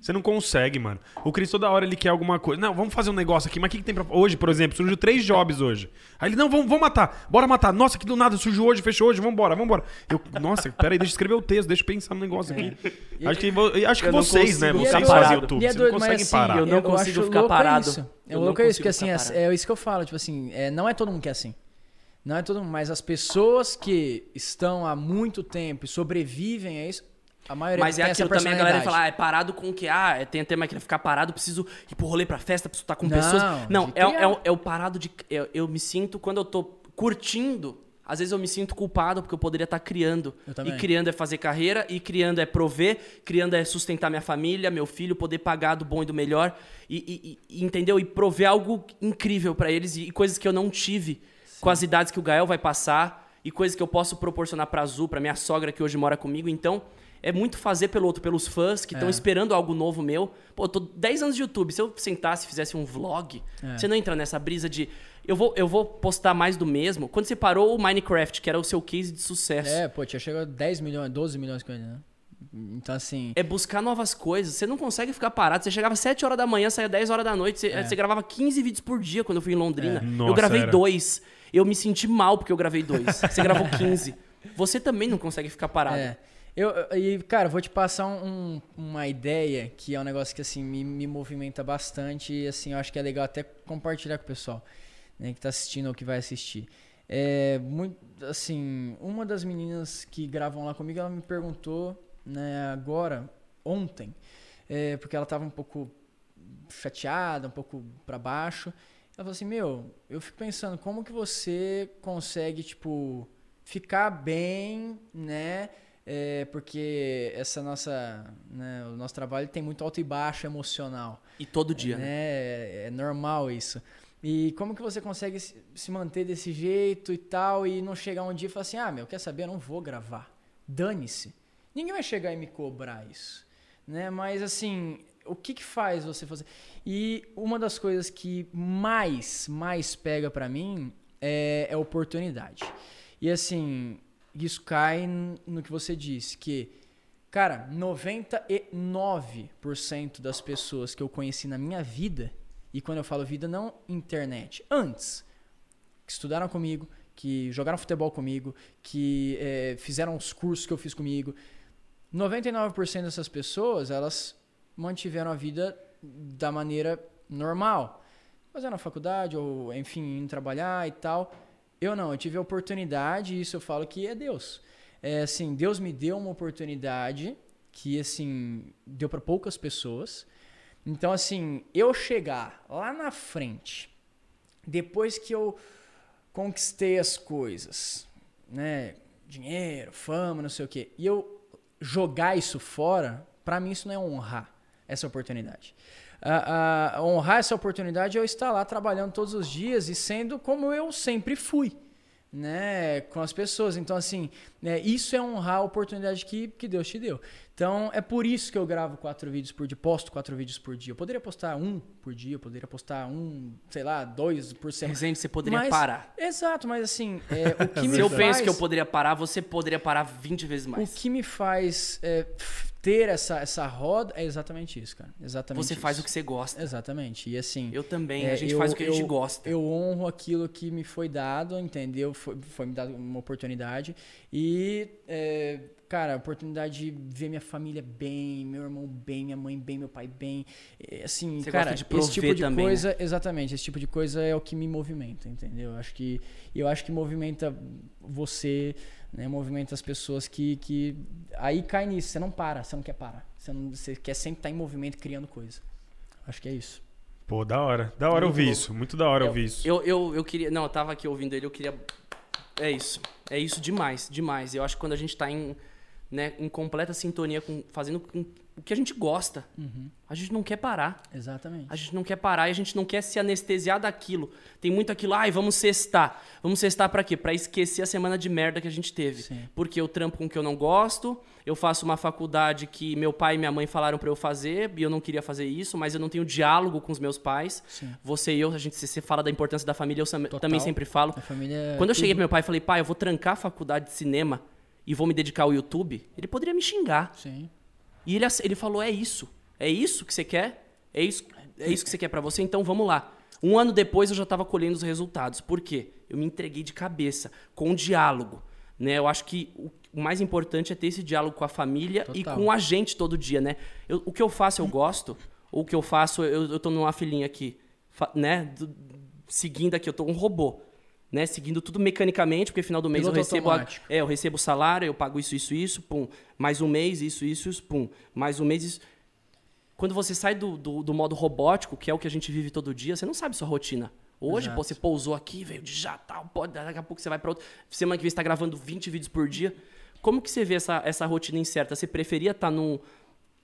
Você não consegue, mano. O Cris toda hora ele quer alguma coisa. Não, vamos fazer um negócio aqui. Mas o que, que tem pra. Hoje, por exemplo, surgiu três jobs hoje. Aí ele, não, vamos, vamos matar. Bora matar. Nossa, que do nada surgiu hoje, fechou hoje. Vambora, vambora. Eu, nossa, peraí, deixa eu escrever o texto, deixa eu pensar no negócio aqui. E- Acho que, acho que Eu vocês, né? é Vocês fazem. YouTube. e é Vocês não mas conseguem assim, parar. eu não acho consigo ficar louco parado. Isso. É Eu não louco é isso, consigo que assim, é, é isso que eu falo, tipo assim, é, não é todo mundo que é assim. Não é todo mundo, mas as pessoas que estão há muito tempo e sobrevivem a isso, Mas é aquilo também, a galera fala, ah, é parado com o que? Ah, é- tem até máquina ficar parado, preciso ir pro rolê pra festa, preciso estar com Não, pessoas. Não, é, é, o- é o parado de. Eu, eu me sinto, quando eu tô curtindo, às vezes eu me sinto culpado porque eu poderia estar criando. Eu também. E criando é fazer carreira, e criando é prover, criando é sustentar minha família, meu filho, poder pagar do bom e do melhor. E, e- e- entendeu? E prover algo incrível pra eles e, e coisas que eu não tive com as idades que o Gael vai passar e coisas que eu posso proporcionar pra Azul, pra minha sogra que hoje mora comigo. Então, é muito fazer pelo outro, pelos fãs que estão É. esperando algo novo meu. Pô, eu tô 10 anos de YouTube. Se eu sentasse e fizesse um vlog, É. você não entra nessa brisa de eu vou, eu vou postar mais do mesmo. Quando você parou o Minecraft, que era o seu case de sucesso, é, É, pô, tinha chegado a 10 milhões, 12 milhões com ele, né? Então, assim, buscar novas coisas. Você não consegue ficar parado. Você chegava às 7 horas da manhã, saía 10 horas da noite. Você, É. você gravava 15 vídeos por dia quando eu fui em Londrina. Nossa, eu gravei era. dois. Eu me senti mal porque eu gravei dois. Você gravou 15. Você também não consegue ficar parado. É. Eu, e, cara, vou te passar um- um- uma ideia que é um negócio que, assim, me, me movimenta bastante e, assim, eu acho que é legal até compartilhar com o pessoal, né, que tá assistindo ou que vai assistir. É, muito, assim, uma das meninas que gravam lá comigo, ela me perguntou, né, agora, ontem, é, porque ela tava um pouco chateada, um pouco pra baixo. Ela falou assim, meu, eu fico pensando, como que você consegue, tipo, ficar bem, né? É, porque essa nossa, né, o nosso trabalho tem muito alto e baixo emocional, E todo dia, né? né? É, é normal isso. E como que você consegue se manter desse jeito e tal e não chegar um dia e falar assim, ah, meu, quer saber? Eu não vou gravar. Dane-se. Ninguém vai chegar e me cobrar isso, né? Mas assim, o que que faz você fazer? E uma das coisas que mais, mais pega pra mim é, é oportunidade. E assim, isso cai no que você disse, que, cara, 99% das pessoas que eu conheci na minha vida, e quando eu falo vida, não internet, antes, que estudaram comigo, que jogaram futebol comigo, que eh, fizeram os cursos que eu fiz comigo, 99% dessas pessoas, elas mantiveram a vida da maneira normal. Fazendo a faculdade, ou enfim, indo trabalhar e tal. Eu não, eu tive a oportunidade, e isso eu falo que é Deus. É assim, Deus me deu uma oportunidade que, assim, deu para poucas pessoas. Então, assim, eu chegar lá na frente, depois que eu conquistei as coisas, né? Dinheiro, fama, não sei o quê, e eu jogar isso fora, pra mim isso não é honrar essa oportunidade. A- a- honrar essa oportunidade é eu estar lá trabalhando todos os dias e sendo como eu sempre fui. né, com as pessoas. Então, assim, né, isso é honrar a oportunidade que, que Deus te deu. Então, é por isso que eu gravo quatro vídeos por dia, posto quatro vídeos por dia. Eu poderia postar um por dia, eu poderia postar um, sei lá, dois por semana. Você poderia Mas- parar. Exato, mas assim, é, o que me Se eu faz... penso que eu poderia parar, você poderia parar 20 vezes O mais. que me faz é, ter essa, essa roda é exatamente isso, cara. Exatamente Você faz isso. o que você gosta. Exatamente. E assim. Eu também, é, a gente eu- faz o que a gente eu- gosta. Eu honro aquilo que me foi dado, entendeu? Foi, foi me dado uma oportunidade. E, é, cara, a oportunidade de ver minha família bem, meu irmão bem, minha mãe bem, meu pai bem. É, assim, Você cara, gosta de esse tipo de também, né? coisa. Exatamente, esse tipo de coisa é o que me movimenta, entendeu? Eu acho que, eu acho que movimenta você, né? Movimenta as pessoas que, que. Aí cai nisso, você não para, você não quer parar. Você, não, você quer sempre estar em movimento criando coisa. Acho que é isso. Pô, da hora. Da hora Muito ouvir louco. isso. Muito da hora Eu- ouvir isso. Eu, eu, eu queria. Não, eu tava aqui ouvindo ele, eu queria. É isso. É isso demais, demais. Eu acho que quando a gente tá em, né, em completa sintonia com. fazendo com o que a gente gosta, a gente não quer parar. Exatamente. A gente não quer parar e a gente não quer se anestesiar daquilo. Tem muito aquilo, ai, vamos cestar. Vamos cestar pra quê? Pra esquecer a semana de merda que a gente teve. Sim. Porque eu trampo com o que eu não gosto, eu faço uma faculdade que meu pai e minha mãe falaram pra eu fazer e eu não queria fazer isso, mas eu não tenho diálogo com os meus pais. Sim. Você e eu, a gente se você fala da importância da família, eu Total. também sempre falo. A família. é Quando eu tudo. cheguei pro meu pai e falei, pai, eu vou trancar a faculdade de cinema e vou me dedicar ao YouTube, ele poderia me xingar. Sim. E ele, ele falou: é isso. É isso que você quer? É isso, é isso que você quer pra você? Então vamos lá. Um ano depois eu já estava colhendo os resultados. Por quê? Eu me entreguei de cabeça, com diálogo. Né? Eu acho que o mais importante é ter esse diálogo com a família e Total. com a gente todo dia, né? Eu- o que eu faço eu gosto, ou o que eu faço, eu, eu tô numa filhinha aqui, né? Do- seguindo aqui, eu tô um robô. Né, seguindo tudo mecanicamente, porque final do mês Piloto eu recebo a- é, eu recebo salário, eu pago isso, isso, isso, pum. Mais um mês, isso, isso, isso, pum. Mais um mês, isso. Quando você sai do, do, do modo robótico, que é o que a gente vive todo dia, você não sabe sua rotina. Hoje, Exato. pô, você pousou aqui, veio de já, tal, pode, daqui a pouco você vai pra outro. Semana que vem você tá gravando 20 vídeos por dia. Como que você vê essa, essa rotina incerta? Você preferia estar num,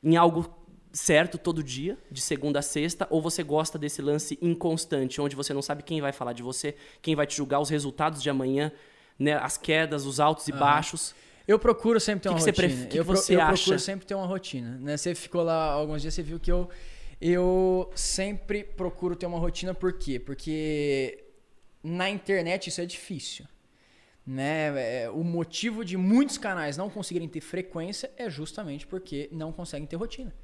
em algo certo todo dia, de segunda a sexta, ou você gosta desse lance inconstante, onde você não sabe quem vai falar de você, quem vai te julgar, os resultados de amanhã, né, as quedas, os altos e baixos? Eu procuro sempre ter uma que rotina. pref- que eu pro- você eu acha? procuro sempre ter uma rotina. Né? Você ficou lá alguns dias, você viu que eu, eu sempre procuro ter uma rotina. Por quê? Porque na internet isso é difícil. Né? É, O motivo de muitos canais não conseguirem ter frequência é justamente porque não conseguem ter rotina.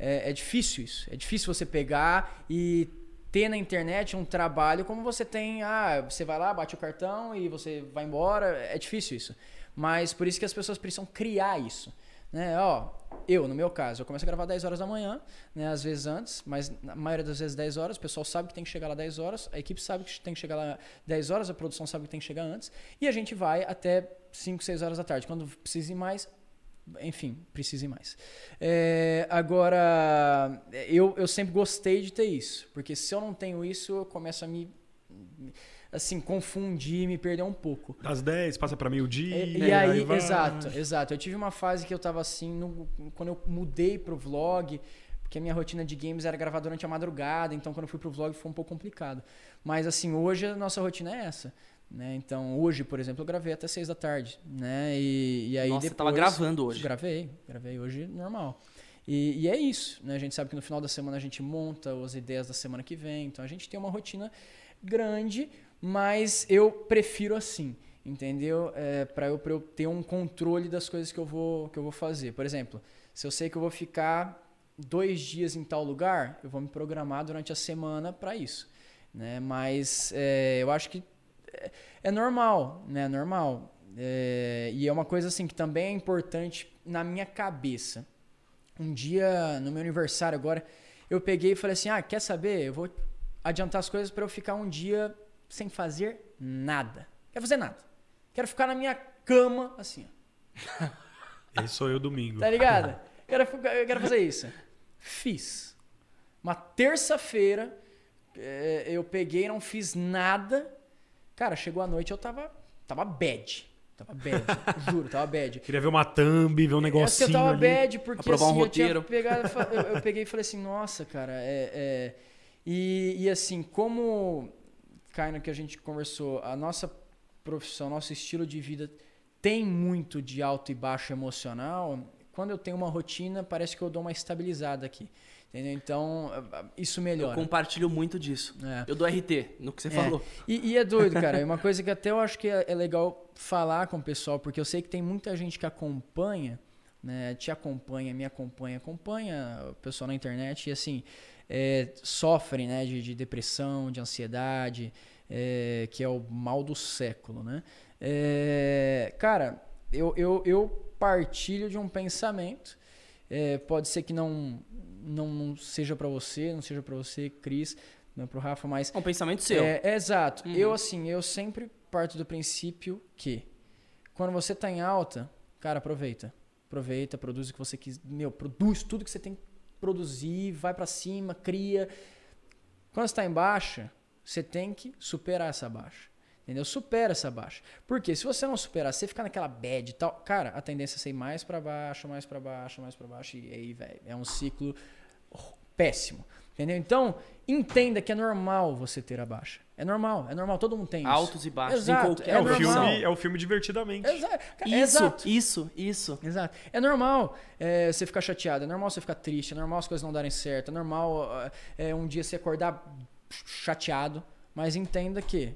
É, é difícil isso. É difícil você pegar e ter na internet um trabalho como você tem. Ah, você vai lá, bate o cartão e você vai embora. É difícil isso. Mas por isso que as pessoas precisam criar isso. Né? Ó, eu, no meu caso, eu começo a gravar 10 horas da manhã, né? às vezes antes, mas na maioria das vezes 10 horas. O pessoal sabe que tem que chegar lá 10 horas, a equipe sabe que tem que chegar lá 10 horas, a produção sabe que tem que chegar antes. E a gente vai até 5, 6 horas da tarde. Quando precisa ir mais, enfim, precise mais. É, agora, eu, eu sempre gostei de ter isso, porque se eu não tenho isso, eu começo a me, assim, confundir, me perder um pouco. Das 10, passa pra meio-dia. E, e aí, vai. exato, exato. Eu tive uma fase que eu tava assim, no- quando eu mudei pro vlog, porque a minha rotina de games era gravar durante a madrugada, então quando eu fui pro vlog foi um pouco complicado. Mas assim, hoje a nossa rotina é essa. Né? Então, hoje, por exemplo, eu gravei até seis da tarde, né? E, e aí Nossa, você depois... tava gravando hoje. Gravei, gravei hoje normal. E, e é isso, né? A gente sabe que no final da semana a gente monta as ideias da semana que vem, então a gente tem uma rotina grande, mas eu prefiro assim, entendeu? É, para eu, pra eu ter um controle das coisas que eu, vou, que eu vou fazer. Por exemplo, se eu sei que eu vou ficar dois dias em tal lugar, eu vou me programar durante a semana para isso. Né? Mas é, eu acho que é, é normal, né? É normal. É, e é uma coisa assim que também é importante na minha cabeça. Um dia, no meu aniversário agora, eu peguei e falei assim: ah, quer saber? Eu vou adiantar as coisas para eu ficar um dia sem fazer nada. Quero fazer nada. Quero ficar na minha cama, assim, ó. Esse sou eu domingo. Tá ligado? Quero, eu quero fazer isso. Fiz. Uma terça-feira, é, eu peguei, não fiz nada. Cara, chegou a noite, eu tava, tava bad. Tava bad, juro, tava bad. Queria ver uma thumb, ver um que negocinho eu tava ali. bad porque Aprovar um assim, eu, tinha roteiro. pegado, eu, eu peguei e falei assim, nossa, cara, é, é- E, e assim, como cai no que a gente conversou, a nossa profissão, nosso estilo de vida tem muito de alto e baixo emocional, quando eu tenho uma rotina, parece que eu dou uma estabilizada aqui. Entendeu? Então, isso melhora. Eu compartilho muito disso. É. Eu dou RT no que você É. falou. E, e é doido, cara. É uma coisa que até eu acho que é, é legal falar com o pessoal, porque eu sei que tem muita gente que acompanha, né? Te acompanha, me acompanha, acompanha o pessoal na internet e assim, é, sofre né, de, de depressão, de ansiedade, é, que é o mal do século, né? É, cara, eu, eu, eu partilho de um pensamento. é, pode ser que não, não, não seja pra você, não seja pra você, Cris, não é pro Rafa, mas É um pensamento seu. é, é exato. Uhum. Eu, assim, eu sempre parto do princípio que quando você tá em alta, cara, aproveita. Aproveita, produz o que você quiser. Meu, produz tudo que você tem que produzir, vai pra cima, cria. Quando você tá em baixa, você tem que superar essa baixa. Entendeu? Supera essa baixa. Porque se você não superar, você ficar naquela bad e tal, cara, a tendência é ser mais pra baixo, mais pra baixo, mais pra baixo e aí, velho, é um ciclo péssimo. Entendeu? Então, entenda que é normal você ter a baixa. É normal, é normal, todo mundo tem isso. Altos e baixos. Exato, em qualquer É, o normal. filme, é o filme divertidamente. Exato. cara, Isso, Exato. isso, isso. Exato. É normal é, você ficar chateado, é normal você ficar triste, é normal as coisas não darem certo, é normal é, um dia você acordar chateado, mas entenda que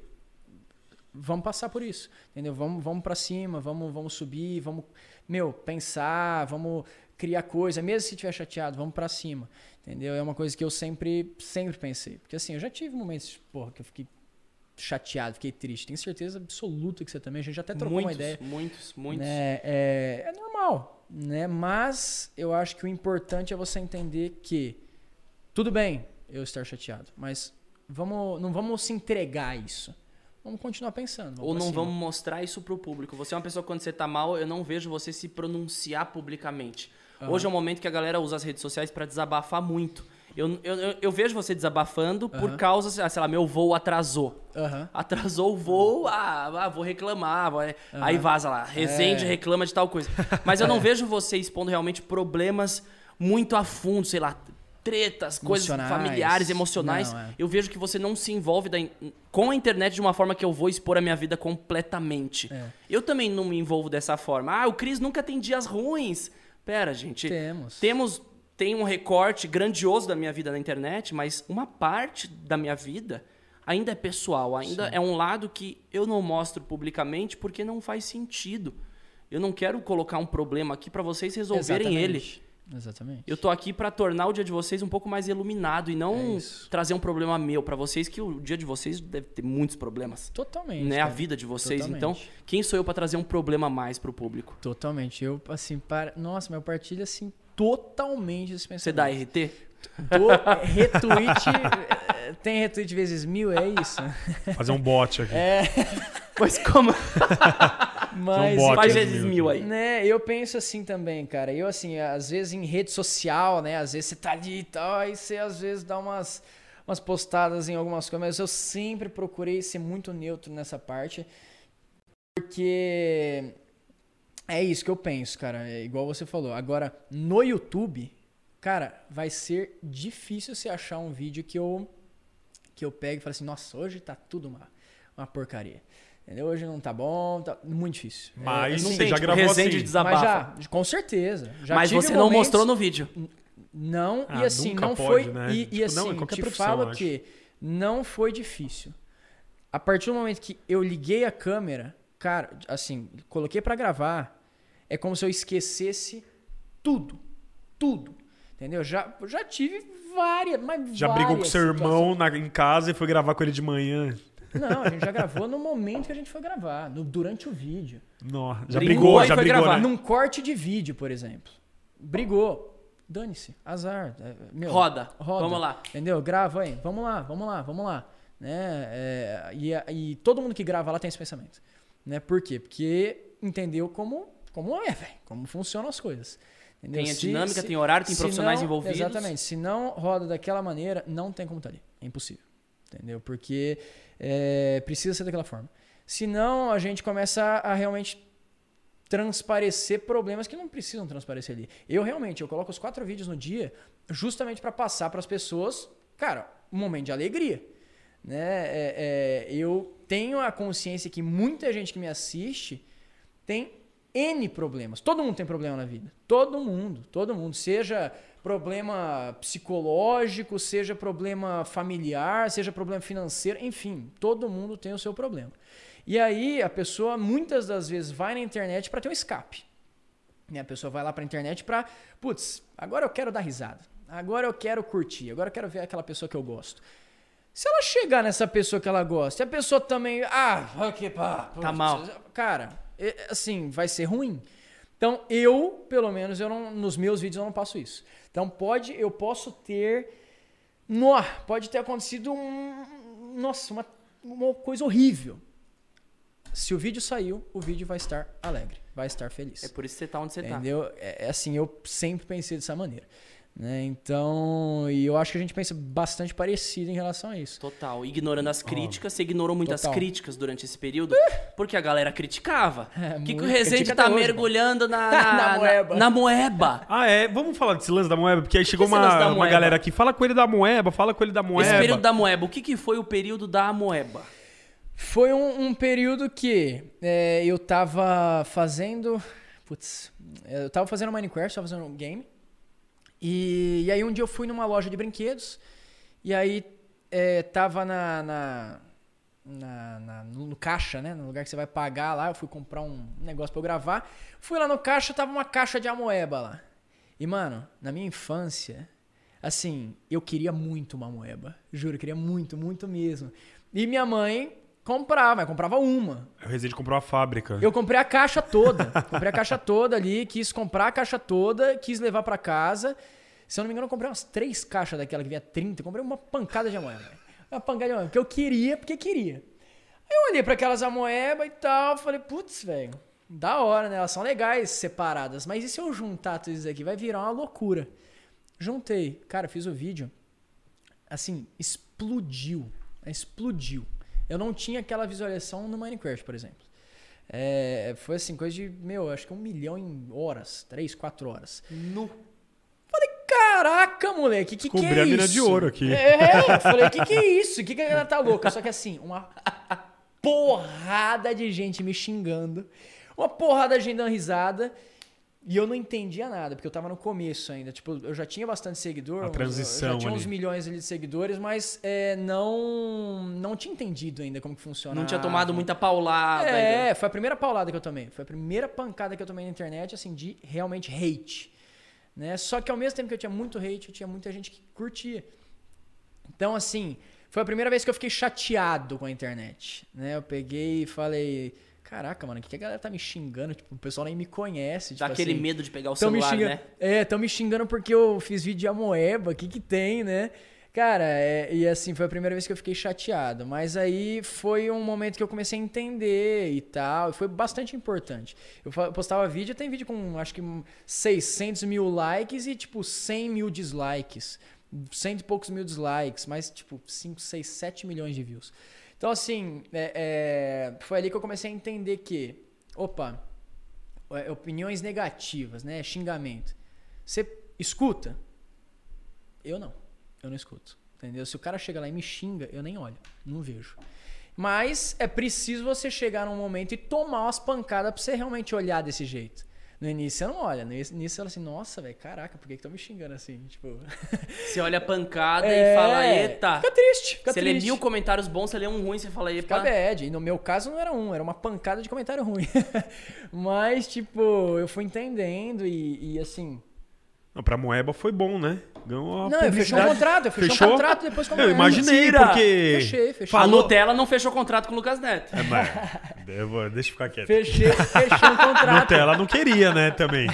vamos passar por isso, entendeu? Vamos, vamos para cima, vamos, vamos subir, vamos, meu, pensar, vamos criar coisa, mesmo se estiver chateado, vamos para cima, entendeu? É uma coisa que eu sempre, sempre pensei, porque assim, eu já tive momentos, porra, que eu fiquei chateado, fiquei triste, tenho certeza absoluta que você também, a gente já até trocou muitos, uma ideia, muitos, muitos. né? É, é normal, né? Mas eu acho que o importante é você entender que tudo bem eu estar chateado, mas vamos, não vamos se entregar a isso. Vamos continuar pensando. vamos Ou não cima. vamos mostrar isso pro público. Você é uma pessoa que quando você tá mal, eu não vejo você se pronunciar publicamente. Hoje é um momento que a galera usa as redes sociais pra desabafar muito. Eu, eu, eu, vejo você desabafando por Aham. causa, sei lá, meu voo atrasou. Aham. Atrasou o voo, ah, ah, vou reclamar. vou- Aí vaza lá, Resende É. reclama de tal coisa. Mas eu não vejo você expondo realmente problemas muito a fundo, sei lá, tretas, coisas familiares, emocionais. Não, é. Eu vejo que você não se envolve da com a internet de uma forma que eu vou expor a minha vida completamente. É. Eu também não me envolvo dessa forma. Ah, o Cris nunca tem dias ruins. Pera, gente. Temos. Temos tem um recorte grandioso da minha vida na internet, mas uma parte da minha vida ainda é pessoal, ainda é um lado que eu não mostro publicamente porque não faz sentido. Eu não quero colocar um problema aqui para vocês resolverem ele. Exatamente. Eu tô aqui para tornar o dia de vocês um pouco mais iluminado e não É trazer um problema meu para vocês que o dia de vocês deve ter muitos problemas. Totalmente. Né, a vida de vocês. Totalmente. Então, quem sou eu para trazer um problema a mais pro público? Totalmente. Eu, assim, para... Nossa, meu partilho, assim, totalmente esse Você dá RT? Do retweet... eh, Tem retweet vezes mil, é isso? Fazer um bot aqui. É, Pois como? mas... bot. Faz vezes mil. mil aí. Né, eu penso assim também, cara. Eu, assim, às vezes em rede social, né? Às vezes você tá ali e tal, aí você às vezes dá umas, umas postadas em algumas coisas, mas eu sempre procurei ser muito neutro nessa parte, porque é isso que eu penso, cara. É igual você falou. Agora, no YouTube, cara, vai ser difícil você achar um vídeo que eu, que eu pego e falo assim, nossa, hoje tá tudo uma, uma porcaria. Entendeu? Hoje não tá bom, tá muito difícil. É, Mas Não Você tem, já tipo, gravou Resende assim? desabafa. mas já, com certeza. Já Mas tive você não momentos- mostrou no vídeo. Não, Ah, e assim, nunca não pode, foi. né? E, e Tipo, assim, não, te falo que não foi difícil. A partir do momento que eu liguei a câmera, cara, assim, coloquei pra gravar, é como se eu esquecesse tudo. Tudo. Entendeu? Já, já tive várias, mas Já brigou com várias seu irmão na- em casa e foi gravar com ele de manhã. Não, a gente já gravou no momento que a gente foi gravar, no- durante o vídeo. Nó, já Brigou brigou, já foi brigou, gravar. né? Num corte de vídeo, por exemplo. Brigou. Dane-se, azar. é, meu, Roda. Roda. Vamos lá. Entendeu? Grava aí. Vamos lá, vamos lá, vamos lá. Né? É, e, e todo mundo que grava lá tem esse pensamento. Né? Por quê? Porque entendeu como, como é, velho. Como funcionam as coisas. Entendeu? Tem a dinâmica, se- tem horário, tem profissionais não- envolvidos. Exatamente. Se não roda daquela maneira, não tem como estar ali. É impossível. Entendeu? Porque é, precisa ser daquela forma. Senão, a gente começa a, realmente transparecer problemas que não precisam transparecer ali. Eu realmente, eu coloco os quatro vídeos no dia justamente para passar para as pessoas, cara, um momento de alegria. né? É, é, eu tenho a consciência que muita gente que me assiste tem N problemas. Todo mundo tem problema na vida. Todo mundo, todo mundo. Seja problema psicológico, seja problema familiar, seja problema financeiro, enfim, todo mundo tem o seu problema. E aí a pessoa muitas das vezes vai na internet para ter um escape. A pessoa vai lá para a internet para, putz, agora eu quero dar risada. Agora eu quero curtir, agora eu quero ver aquela pessoa que eu gosto. Se ela chegar nessa pessoa que ela gosta, e a pessoa também, ah, aqui, pá, Tá mal. Cara, é, assim, vai ser ruim. Então, eu, pelo menos, eu não, nos meus vídeos eu não passo isso. Então, pode, eu posso ter, nó, pode ter acontecido um, nossa, uma, uma coisa horrível. Se o vídeo saiu, o vídeo vai estar alegre, vai estar feliz. É por isso que você tá onde você tá. Entendeu? É, é assim, eu sempre pensei dessa maneira. Né? Então, e eu acho que a gente pensa bastante parecido em relação a isso. Total. Ignorando as críticas, você ignorou muitas Total. críticas durante esse período, porque a galera criticava. É, O que, que o. Rezende tá hoje, mergulhando na, Na na, moeba. na moeba? Ah, é? Vamos falar desse lance da moeba, porque aí chegou da uma, uma moeba? galera aqui. Fala com ele da moeba, fala com ele da moeba. Esse período da moeba, o que, que foi o período da moeba? Foi um, um período que é, eu tava fazendo. Putz, eu tava fazendo Minecraft, tava fazendo um game. E, e aí um dia eu fui numa loja de brinquedos. E aí é, tava na, na, na- na- no, no caixa, né? No lugar que você vai pagar lá. Eu fui comprar um negócio pra eu gravar. Fui lá no caixa, tava uma caixa de amoeba lá. E, mano, na minha infância, assim, eu queria muito uma moeba. Juro, eu queria muito, muito mesmo. E minha mãe comprava, mas comprava uma. O Resende comprou a fábrica. Eu comprei a caixa toda. comprei a caixa toda ali, quis comprar a caixa toda, quis levar pra casa. Se eu não me engano, eu comprei umas três caixas daquela que vinha 30. Eu comprei uma pancada de amoeba. Uma pancada de amoeba. Porque eu queria, porque queria. Aí eu olhei pra aquelas amoeba e tal, falei, putz, velho, da hora, né? Elas são legais separadas. Mas e se eu juntar tudo isso aqui? Vai virar uma loucura. Juntei. Cara, fiz o vídeo. Assim, explodiu. Explodiu. Eu não tinha aquela visualização no Minecraft, por exemplo. É, foi assim, coisa de, meu, acho que um milhão em horas. Três, quatro horas. No. Falei, caraca, moleque, que que Descobri é a mina isso? de ouro aqui. É, eu falei, que que é isso? Que que a galera tá louca? Só que assim, uma porrada de gente me xingando, uma porrada de gente dando risada, e eu não entendia nada, porque eu tava no começo ainda. Tipo, eu já tinha bastante seguidor, A transição eu já tinha ali. uns milhões ali de seguidores, mas é, não não tinha entendido ainda como que funciona. Não tinha tomado muita paulada. ainda. É, foi a primeira paulada que eu tomei. Foi a primeira pancada que eu tomei na internet, assim, de realmente hate. Né? Só que ao mesmo tempo que eu tinha muito hate, eu tinha muita gente que curtia. Então, assim, foi a primeira vez que eu fiquei chateado com a internet. Né? Eu peguei e falei, caraca, mano, o que, que a galera tá me xingando? Tipo, o pessoal nem me conhece. Dá tipo aquele assim, medo de pegar o Tão celular, xingando, né? É, estão me xingando porque eu fiz vídeo de amoeba, o que que tem, né? Cara, é, e assim, foi a primeira vez que eu fiquei chateado. Mas aí foi um momento que eu comecei a entender e tal. E foi bastante importante. Eu postava vídeo, tem vídeo com acho que 600 mil likes e tipo 100 mil dislikes. Cento e poucos mil dislikes, mas tipo 5, 6, 7 milhões de views. Então assim, é- é, foi ali que eu comecei a entender que, opa, é, opiniões negativas, né? Xingamento. Você escuta? Eu não. Eu não escuto. Entendeu? Se o cara chega lá e me xinga, eu nem olho. Não vejo. Mas é preciso você chegar num momento e tomar umas pancadas pra você realmente olhar desse jeito. No início você não olha. No início você fala assim, nossa, velho, caraca, por que estão me xingando assim? Tipo. Você olha a pancada É, e fala, eita. Fica triste, fica Você lê triste. mil comentários bons, você lê um ruim, você fala, Fica epa. bad. E no meu caso não era um, era uma pancada de comentário ruim. Mas, tipo, eu fui entendendo e, e assim. Não, pra Moeba foi bom, né? Ganhou uma Não, eu fechei um publicidade. contrato, eu fechei Fechou? um contrato depois com a Eu imaginei, Mentira! porque... Fechei, fechei. A Falou- Nutella não fechou contrato com o Lucas Neto. É, mas... eu vou- Deixa eu ficar quieto. Fechei, fechei um contrato. Nutella não queria, né, também.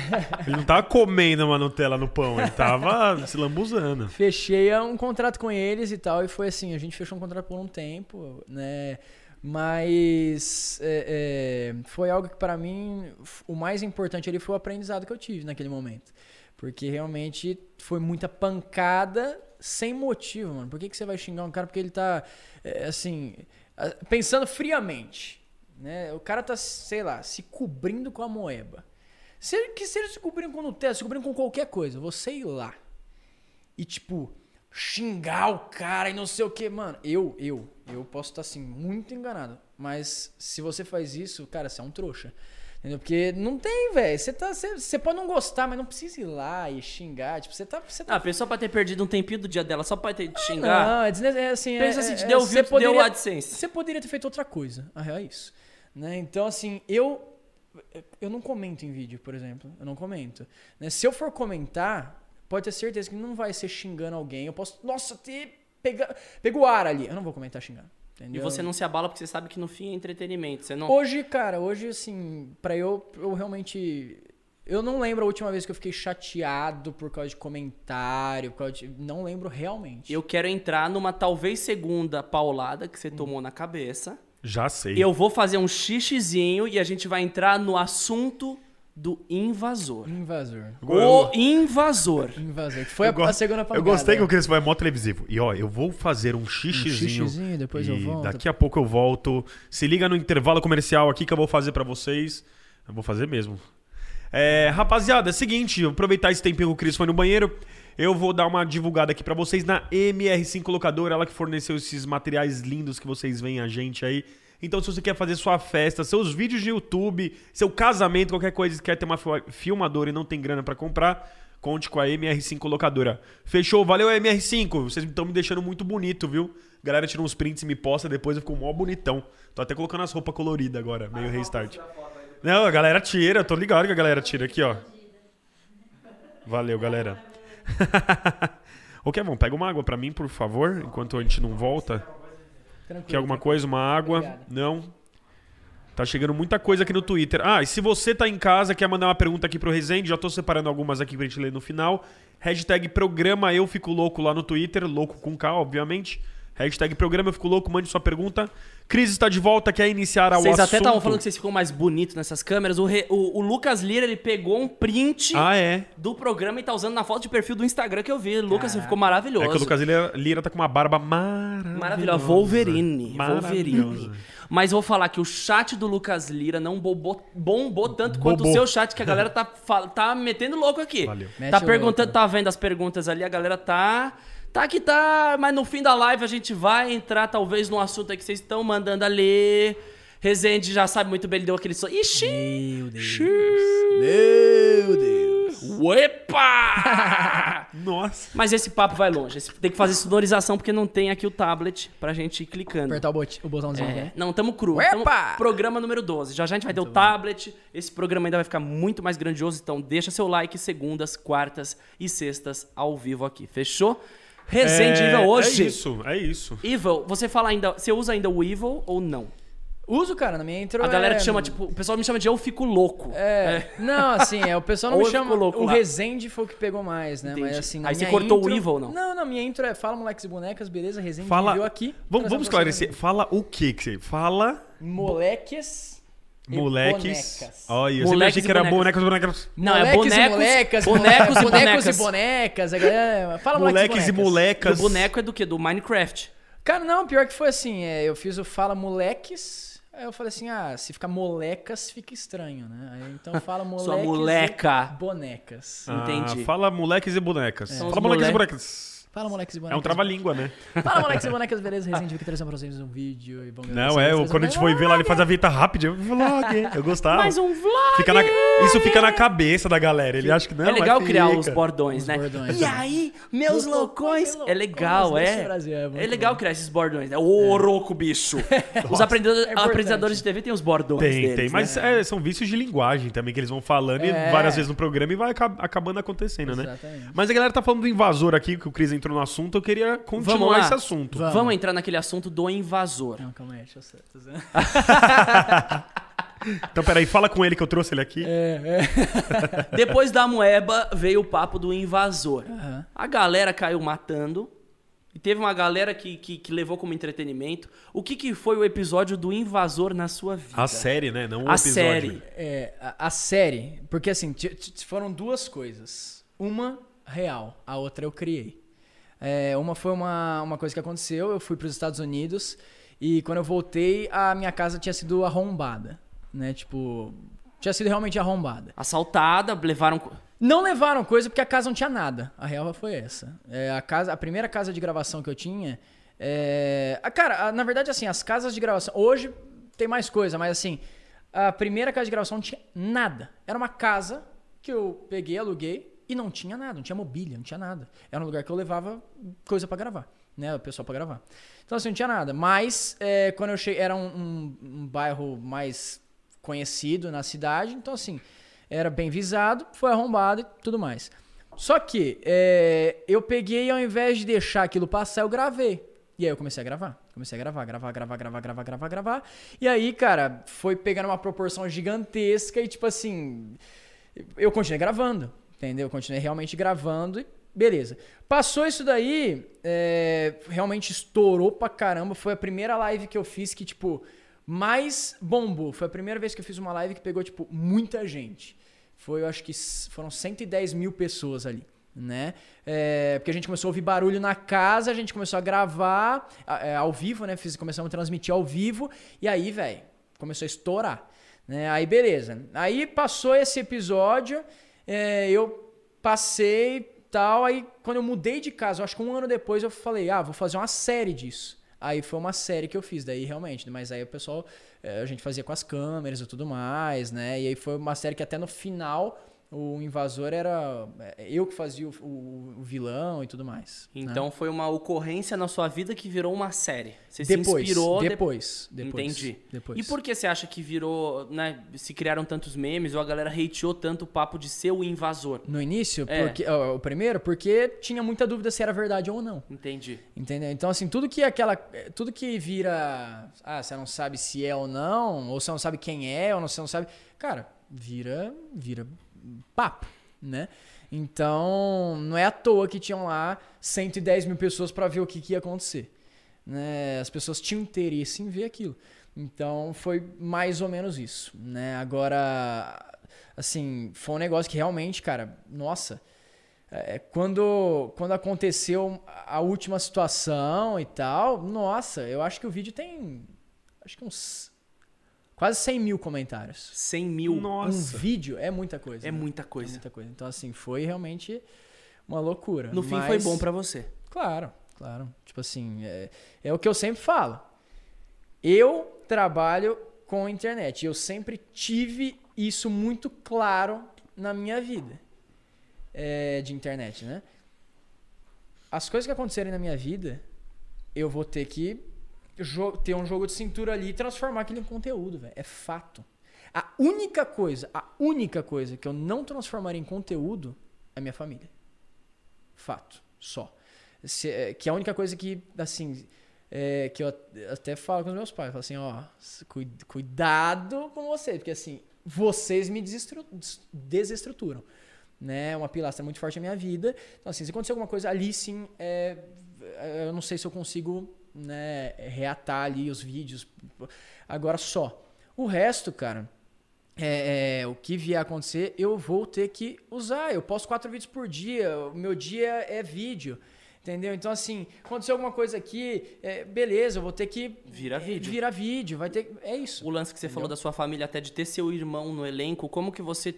Ele não tava comendo uma Nutella no pão, ele tava se lambuzando. Fechei um contrato com eles e tal, e foi assim, a gente fechou um contrato por um tempo, né? Mas é, é, foi algo que pra mim f- o mais importante ali foi o aprendizado que eu tive naquele momento. Porque realmente foi muita pancada sem motivo, mano. Por que, que você vai xingar um cara porque ele tá, é, assim, pensando friamente, né? O cara tá, sei lá, se cobrindo com a moeba. Se, que seja se cobrindo com Nutella, se cobrindo com qualquer coisa, você ir lá e, tipo, xingar o cara e não sei o que, mano. Eu, eu, eu posso estar assim, muito enganado. Mas se você faz isso, cara, você é um trouxa. Entendeu? Porque não tem, velho. Você tá, pode não gostar, mas não precisa ir lá e xingar. Tipo, você tá. Tá Ah, a pessoa pode ter perdido um tempinho do dia dela só pra ter te xingar. Não, é, desne- é assim. Pensa é, assim, te é- deu você view, deu AdSense. Você poderia ter feito outra coisa. A real é isso. Né? Então, assim, eu. Eu não comento em vídeo, por exemplo. Eu não comento. Né? Se eu for comentar, pode ter certeza que não vai ser xingando alguém. Eu posso. Nossa, ter. Pega, o ar ali. Eu não vou comentar xingando. E Entendeu? você não se abala porque você sabe que no fim é entretenimento. Você não. Hoje, cara, hoje, assim, pra eu, eu realmente. Eu não lembro a última vez que eu fiquei chateado por causa de comentário, por causa de. Não lembro realmente. Eu quero entrar numa talvez segunda paulada que você tomou na cabeça. Já sei. Eu vou fazer um xixizinho e a gente vai entrar no assunto do invasor. Invasor. O invasor. Invasor. Que foi Eu a, gosto- a segunda Eu pancada. gostei que o Cris foi mó televisivo. E ó, eu vou fazer um xixizinho. Um xixizinho, depois e eu volto. Daqui a pouco eu volto. Se liga no intervalo comercial aqui que eu vou fazer pra vocês. Eu vou fazer mesmo. É, rapaziada, é o seguinte, aproveitar esse tempinho que o Cris foi no banheiro. Eu vou dar uma divulgada aqui pra vocês na MR5 Locadora, ela que forneceu esses materiais lindos que vocês veem a gente aí. Então, se você quer fazer sua festa, seus vídeos de YouTube, seu casamento, qualquer coisa, quer ter uma fil- filmadora e não tem grana pra comprar, conte com a MR5 Locadora. Fechou? Valeu, MR5. Vocês estão me deixando muito bonito, viu? Galera tira uns prints e me posta, depois eu fico mó bonitão. Tô até colocando as roupas coloridas agora, meio restart. Não, a galera tira, tô ligado que a galera tira aqui, ó. Valeu, galera. Ô, Kevin, pega uma água pra mim, por favor, enquanto a gente não volta. Tranquilo. Quer alguma coisa? Uma água? Obrigado. Não? Tá chegando muita coisa aqui no Twitter. Ah, e se você tá em casa, quer mandar uma pergunta aqui pro Resende, já tô separando algumas aqui pra gente ler no final. Hashtag programa eu fico louco lá no Twitter, louco com K, obviamente. Hashtag programa eu fico louco, mande sua pergunta. Cris está de volta, quer iniciar o Vocês assunto. até estavam falando que vocês ficam mais bonitos nessas câmeras. O, re- o- o Lucas Lira, ele pegou um print Ah, é. do programa e tá usando na foto de perfil do Instagram que eu vi. Lucas, você ficou maravilhoso. É que o Lucas Lira, Lira tá com uma barba maravilhosa. Maravilhosa. Wolverine. Maravilhosa. Wolverine. Mas vou falar que o chat do Lucas Lira não bombou, bombou tanto quanto Bobou. o seu chat, que a galera tá, tá metendo louco aqui. Valeu. Mete Tá perguntando, louco. tá vendo as perguntas ali, a galera tá. Tá que tá, mas no fim da live a gente vai entrar talvez num assunto aí que vocês estão mandando ali. Rezende já sabe muito bem, ele deu aquele som. Ixi! Meu Deus. Meu Deus. Uepa! Nossa. Mas esse papo vai longe. Esse- Tem que fazer sonorização porque não tem aqui o tablet pra gente ir clicando. Apertar o, bot- o botãozinho É, aqui. não, tamo cru. Uepa! Tamo programa número 12. Já já a gente vai ter o tablet. Esse programa ainda vai ficar muito mais grandioso. Então deixa seu like segundas, quartas e sextas ao vivo aqui. Fechou? Resende Evil hoje. É isso, é isso. Evil, você fala ainda. Você usa ainda o Evil ou não? Uso, cara, na minha intro A galera é- te chama, tipo, o pessoal me chama de eu fico louco. É, não, assim, é, o pessoal não Ou me chama. louco o lá. Resende foi o que pegou mais, né? Mas Entendi. assim, na Aí você minha cortou o intro- Evil, não? Não, não, minha intro é Fala Moleques e Bonecas, beleza? Resende Fala. viu aqui. Vamos, vamos esclarecer. Fala o que que você fala? você. Moleques. Moleques. bonecas. Olha, eu sempre achei que era bonecas. bonecas, bonecas. Não, é moleques bonecos, e molecas, bonecos e bonecos bonecas. e bonecas. a galera- Fala Moleques e molecas. o boneco é do quê? Do Minecraft. Cara, não, pior que foi assim, é, eu fiz o Fala Moleques, aí eu falei assim, ah, se ficar molecas fica estranho, né? Aí, então fala moleques Sua moleca. e bonecas. Ah, Entendi. fala moleques e bonecas. São Fala moleques e bonecas. Fala moleques e bonecas. É um trava-língua, né? Fala moleques e bonecas, beleza? Resident Evil trazendo pra vocês um vídeo e vamos Não, é, o- quando a gente foi ver lá, ele faz a vinheta rápida. Eu, vlog. Eu gostava. Mais um vlog! Fica na- isso fica na cabeça da galera. Ele acha que não. é legal mas criar os bordões, Os né? bordões. E aí, meus loucões. É legal, é. é É legal bom. criar esses bordões. né? Ô, rouco, bicho. Os É apresentadores de TV têm os bordões Tem, deles, tem. né? Mas é, são vícios de linguagem também que eles vão falando É. várias vezes no programa e vai aca- acabando acontecendo, né? Exatamente. Mas a galera tá falando do invasor aqui, que o Cris entrou no assunto. Eu queria continuar esse assunto. Vamos. Vamos entrar naquele assunto do invasor. Não, calma aí, deixa eu ser. Então, peraí, fala com ele que eu trouxe ele aqui. É, é. Depois da moeba veio o papo do invasor. Aham. A galera caiu matando. E teve uma galera que, que, que levou como entretenimento. O que, que foi o episódio do invasor na sua vida? A série, né? Não o A episódio. série. É, a, a série, porque assim, foram duas coisas. Uma real, a outra eu criei. É, uma foi uma, uma coisa que aconteceu, eu fui para os Estados Unidos e quando eu voltei, a minha casa tinha sido arrombada, né? Tipo, tinha sido realmente arrombada. Assaltada, levaram. Não levaram coisa porque a casa não tinha nada. A real foi essa. É, a, casa, a primeira casa de gravação que eu tinha. É... cara, na verdade, assim, as casas de gravação. Hoje tem mais coisa, mas assim, a primeira casa de gravação não tinha nada. Era uma casa que eu peguei, aluguei e não tinha nada, não tinha mobília, não tinha nada. Era um lugar que eu levava coisa pra gravar, né? O pessoal pra gravar. Então, assim, não tinha nada. Mas é, quando eu cheguei, era um, um- um bairro mais conhecido na cidade, então assim, era bem visado, foi arrombado e tudo mais. Só que é, eu peguei ao invés de deixar aquilo passar, eu gravei. E aí eu comecei a gravar. Comecei a gravar, gravar, gravar, gravar, gravar, gravar, gravar. E aí, cara, foi pegando uma proporção gigantesca e tipo assim, eu continuei gravando, entendeu? Eu continuei realmente gravando e beleza. Passou isso daí, é, realmente estourou pra caramba. Foi a primeira live que eu fiz que, tipo, mais bombou. Foi a primeira vez que eu fiz uma live que pegou, tipo, muita gente. Foi, eu acho que foram 110 mil pessoas ali, né? É, porque a gente começou a ouvir barulho na casa, a gente começou a gravar é, ao vivo, né? Fiz, começamos a transmitir ao vivo. E aí, velho, começou a estourar. Né? Aí, beleza. Aí passou esse episódio, é, eu passei tal. Aí, quando eu mudei de casa, acho que um ano depois, eu falei, ah, vou fazer uma série disso. Aí foi uma série que eu fiz, daí realmente. Mas aí o pessoal, é, a gente fazia com as câmeras e tudo mais, né? E aí foi uma série que até no final o invasor era é, eu que fazia o, o- o vilão e tudo mais. né? Então foi uma ocorrência na sua vida que virou uma série. Você depois, se inspirou de- depois, depois. Entendi. Depois. E por que você acha que virou, né? Se criaram tantos memes ou a galera hateou tanto o papo de ser o invasor? No início, É. porque, ó, o primeiro, porque tinha muita dúvida se era verdade ou não. Entendi. Entendeu? Então, assim, tudo que aquela. Tudo que vira. Ah, você não sabe se é ou não, ou você não sabe quem é, ou você não sabe. Cara, vira. Vira papo, né? Então, não é à toa que tinham lá 110 mil pessoas pra ver o que, que ia acontecer. Né? As pessoas tinham interesse em ver aquilo. Então, foi mais ou menos isso, né? Agora, assim, foi um negócio que realmente, cara, nossa. É, quando, quando aconteceu a última situação e tal, nossa, eu acho que o vídeo tem. Acho que uns. Quase 100 mil comentários. 100 mil Nossa. Um vídeo é muita coisa. é né? muita É coisa. muita coisa. Então, assim, foi realmente uma loucura. No fim Mas- foi bom pra você. Claro, claro. Tipo assim, é, é o que eu sempre falo. Eu trabalho com internet. Eu sempre tive isso muito claro na minha vida é, de internet, né? As coisas que acontecerem na minha vida, eu vou ter que ter um jogo de cintura ali e transformar aquilo em conteúdo, velho. É fato. A única coisa, a única coisa que eu não transformaria em conteúdo é minha família. Fato. Só. Se- é, que é a única coisa que, assim, é, que eu at- até falo com os meus pais. Falo assim, ó, cuidado com vocês, porque assim, vocês me desestru- des- desestruturam. Né? Uma pilastra muito forte na minha vida. Então, assim, se acontecer alguma coisa ali, sim, é, é, eu não sei se eu consigo né, reatar ali os vídeos. Agora só. O resto, cara, é, é, o que vier a acontecer, eu vou ter que usar. Eu posto quatro vídeos por dia, o meu dia é vídeo. Entendeu? Então, assim, aconteceu alguma coisa aqui, é, beleza, eu vou ter que. Vira é, vídeo. Vira vídeo, vai ter. É isso. O lance que você falou da sua família, até de ter seu irmão no elenco, como que você,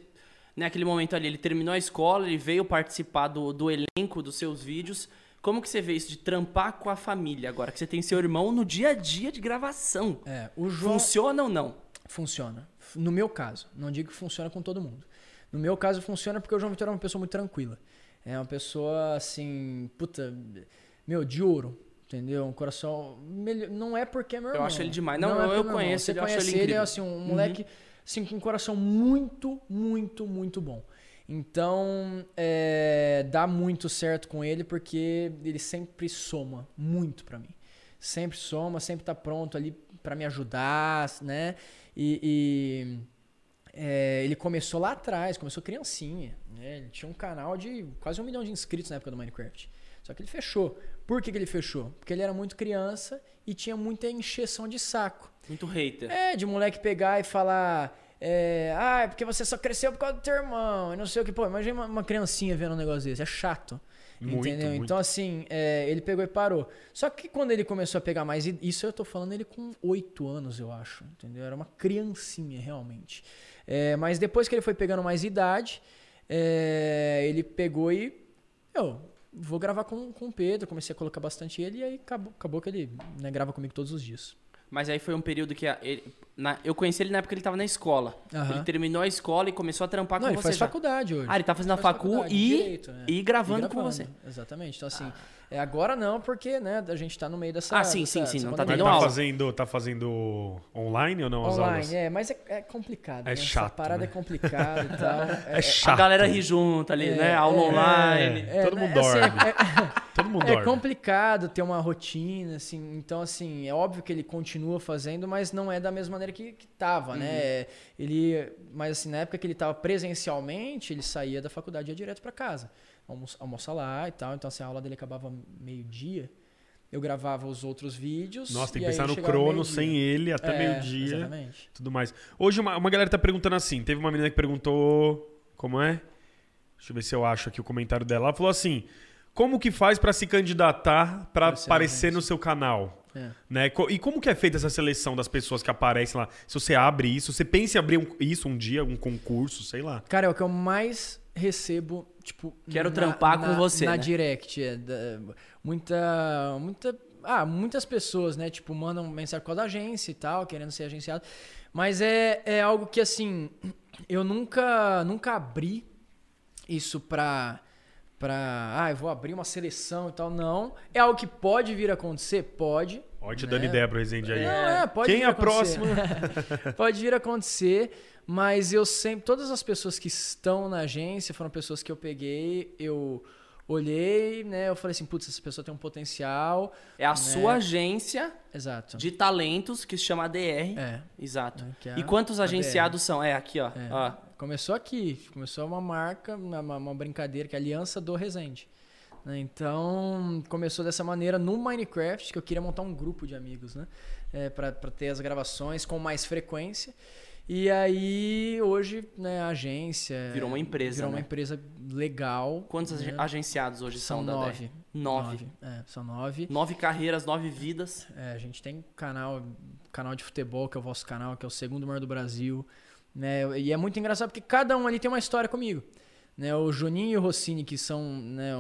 naquele momento ali, ele terminou a escola, ele veio participar do, do elenco dos seus vídeos. Como que você vê isso de trampar com a família agora? Que você tem seu irmão no dia a dia de gravação. É, o João. Funciona ou não? Funciona. No meu caso. Não digo que funciona com todo mundo. No meu caso, funciona porque o João Vitor é uma pessoa muito tranquila. É uma pessoa, assim, puta, meu, de ouro. Entendeu? Um coração. Não é porque é meu Eu irmão. acho ele demais. Não, é eu- eu é conheço Você ele, eu acho conhece ele ele, é assim, um moleque assim, com um coração muito, muito, muito bom. Então, é, dá muito certo com ele porque ele sempre soma muito pra mim. Sempre soma, sempre tá pronto ali pra me ajudar, né? E, e, é, ele começou lá atrás, começou criancinha. Né? Ele tinha um canal de quase um milhão de inscritos na época do Minecraft. Só que ele fechou. Por que, que ele fechou? Porque ele era muito criança e tinha muita encheção de saco. Muito hater. É, de moleque pegar e falar. É, ah, é porque você só cresceu por causa do teu irmão. E não sei o que. Pô, imagina uma, uma criancinha vendo um negócio desse. É chato. Muito, entendeu? muito. Então, assim, é, ele pegou e parou. Só que quando ele começou a pegar mais. Isso eu tô falando ele com oito anos, eu acho. Entendeu? Era uma criancinha, realmente. É, mas depois que ele foi pegando mais idade. é, ele pegou e. Eu vou gravar com, com o Pedro. Comecei a colocar bastante ele e aí acabou, acabou que ele né, grava comigo todos os dias. Mas aí foi um período que a- ele, na- eu conheci ele na época que ele tava na escola. Aham. Ele terminou a escola e começou a trampar Não, com ele você faz já. faculdade hoje. Ah, ele tá fazendo a Faz facu faculdade, e, direito, né? e gravando E com você. Exatamente. Então, assim, é, agora não, porque né, a gente tá no meio dessa. Ah, sim, sim, sim, não tá. Mas tendo tá aula. fazendo, tá fazendo online ou não as Online, aulas? é, mas é, é complicado. É né? chato, Essa parada né? é complicada e tal. É chato. A galera ri junto ali, É, né? Aula é, online. Todo mundo né, assim, dorme. é- Todo mundo É dorme. complicado ter uma rotina, assim. Então, assim, é óbvio que ele continua fazendo, mas não é da mesma maneira que, que tava, Uhum. né? Ele, mas assim, na época que ele tava presencialmente, ele saía da faculdade e ia direto para casa. Almoça, almoça lá e tal. Então, assim, a aula dele acabava meio-dia. Eu gravava os outros vídeos. Nossa, tem que pensar no crono sem ele até É, meio-dia. Exatamente. Tudo mais. Hoje uma, uma galera tá perguntando assim. Teve uma menina que perguntou. Como é? Deixa eu ver se eu acho aqui o comentário dela. Ela falou assim: Como que faz pra se candidatar ser aparecer no seu canal? É. Né? E como que é feita essa seleção das pessoas que aparecem lá? Se você abre isso, você pensa em abrir um- isso um dia, um concurso, sei lá. Cara, é o que eu mais recebo, tipo. Quero trampar com você, Na né? direct. É, da- muita. Muita. Ah, muitas pessoas, né? Tipo, mandam mensagem causa da agência e tal, querendo ser agenciado. Mas é, é algo que, assim, eu nunca, nunca abri isso pra. Pra. Ah, eu vou abrir uma seleção e tal. Não. É algo que pode vir a acontecer? Pode. Te né? dando ideia pro Resende aí. Não, é, pode Quem vir é a a próxima? acontecer. pode vir a acontecer, mas eu sempre. Todas as pessoas que estão na agência foram pessoas que eu peguei, eu olhei, né? Eu falei assim, putz, essa pessoa tem um potencial. É a Né? sua agência Exato. de talentos que se chama ADR. É. Exato. É, é E quantos agenciados são? É, aqui, ó. É. ó. Começou aqui, começou uma marca, uma, uma- uma brincadeira, que é a Aliança do Resende. né? Então, começou dessa maneira no Minecraft, que eu queria montar um grupo de amigos, né? É, para ter as gravações com mais frequência. E aí, hoje, né, a agência. Virou uma empresa, Virou uma né? empresa legal. Quantos né? ag- agenciados hoje são, São da nove. ADR? Nove. É, são nove. Nove carreiras, nove vidas. É, a gente tem canal, canal de futebol, que é o vosso canal, que é o segundo maior do Brasil. Né? E é muito engraçado porque cada um ali tem uma história comigo. Né? O Juninho e o Rossini, que são né,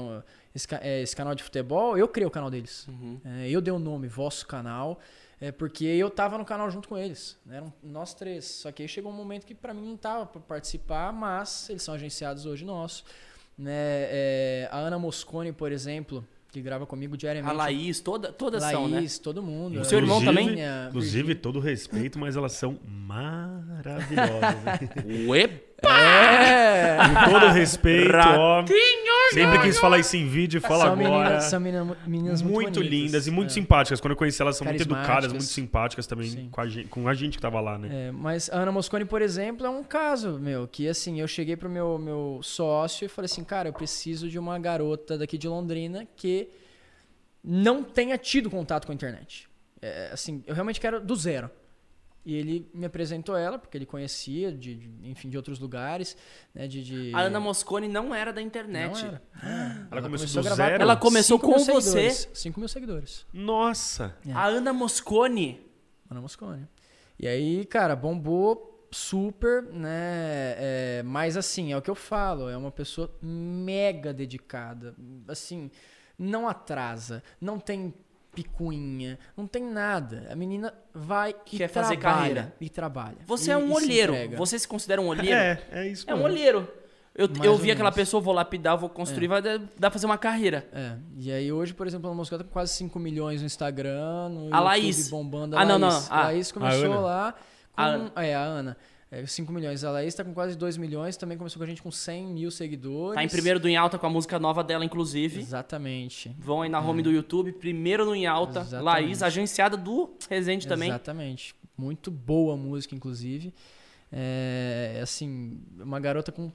esse, é, esse canal de futebol, eu criei o canal deles. Uhum. É, eu dei o nome, vosso canal, é, porque eu tava no canal junto com eles. Né? Eram nós três. Só que aí chegou um momento que pra mim não tava pra participar, mas eles são agenciados hoje nossos. Né? É, a Ana Moscone, por exemplo, que grava comigo diariamente. A Laís, toda, todas são, né? Laís, todo mundo. O seu irmão Inclusive- também? Virgínia, Inclusive, todo respeito, mas elas são maravilhosas. Uepa! É! Com todo respeito, ó. Sempre quis falar isso em vídeo, fala são agora. Meninas, são menina- meninas muito, muito bonitas. lindas e muito É. simpáticas. Quando eu conheci elas, são muito educadas, muito simpáticas também Sim. com a, gente, com a gente que tava lá, né? É, mas a Ana Moscone, por exemplo, é um caso, meu, que assim, eu cheguei pro meu, meu sócio e falei assim, cara, eu preciso de uma garota daqui de Londrina que não tenha tido contato com a internet. É, assim, eu realmente quero do zero. E ele me apresentou ela, porque ele conhecia, de, de- enfim, de outros lugares, né, de... de- A Ana Moscone não era da não internet. era. não era. Ela começou a do gravar zero? com Ela começou cinco mil com você? seguidores. 5 mil seguidores. Nossa! É. A Ana Moscone. Ana Moscone. E aí, cara, bombou super, né? É, mas assim, é o que eu falo, é uma pessoa mega dedicada. Assim, não atrasa, não tem picuinha, não tem nada. A menina vai e Quer fazer trabalha, carreira. E trabalha. Você E- é um se olheiro. entrega. Você se considera um olheiro? É, é isso É um mesmo. olheiro. Eu, Mais eu vi aquela menos. pessoa, vou lapidar, vou construir, vai dar, pra fazer uma carreira. É, e aí hoje, por exemplo, a Moscou tá com quase 5 milhões no Instagram, no A YouTube Laís. bombando. A Ah, não, Laís. não, A ah. Laís A começou Ana. lá com... A. É, a Ana. É, 5 milhões. A Laís tá com quase 2 milhões, também começou com a gente com 100 mil seguidores. Tá em primeiro do Em Alta com a música nova dela, inclusive. Exatamente. Vão aí na home do YouTube, primeiro no Em Alta. Exatamente. Laís, agenciada do Resende também. Exatamente. Muito boa a música, inclusive. É, assim, uma garota com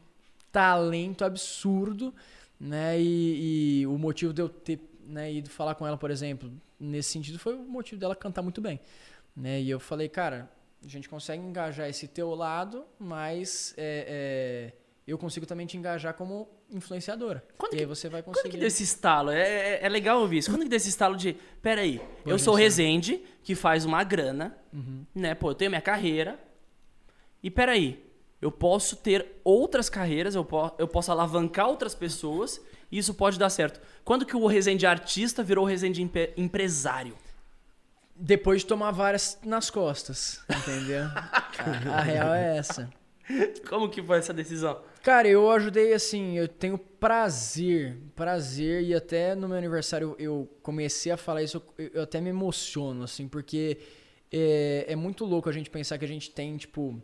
talento absurdo, né? E, e o motivo de eu ter né, ido falar com ela, por exemplo, nesse sentido, foi o motivo dela cantar muito bem. Né? E eu falei, cara, a gente consegue engajar esse teu lado, mas é, é, eu consigo também te engajar como influenciadora. Quando e que- aí você vai Quando conseguir. que deu esse estalo? É, é, é legal ouvir isso. Quando que deu esse estalo de, peraí, eu Pô, sou o gente, Resende, que faz uma grana, Uhum. né? Pô, eu tenho minha carreira. E peraí, eu posso ter outras carreiras, eu, po eu posso alavancar outras pessoas e isso pode dar certo. Quando que o Resende artista virou o Resende empre empresário? Depois de tomar várias nas costas, entendeu? a, a real é essa. Como que foi essa decisão? Cara, eu ajudei assim, eu tenho prazer, prazer, e até no meu aniversário eu comecei a falar isso, eu, eu até me emociono, assim, porque é, é, muito louco a gente pensar que a gente tem, tipo,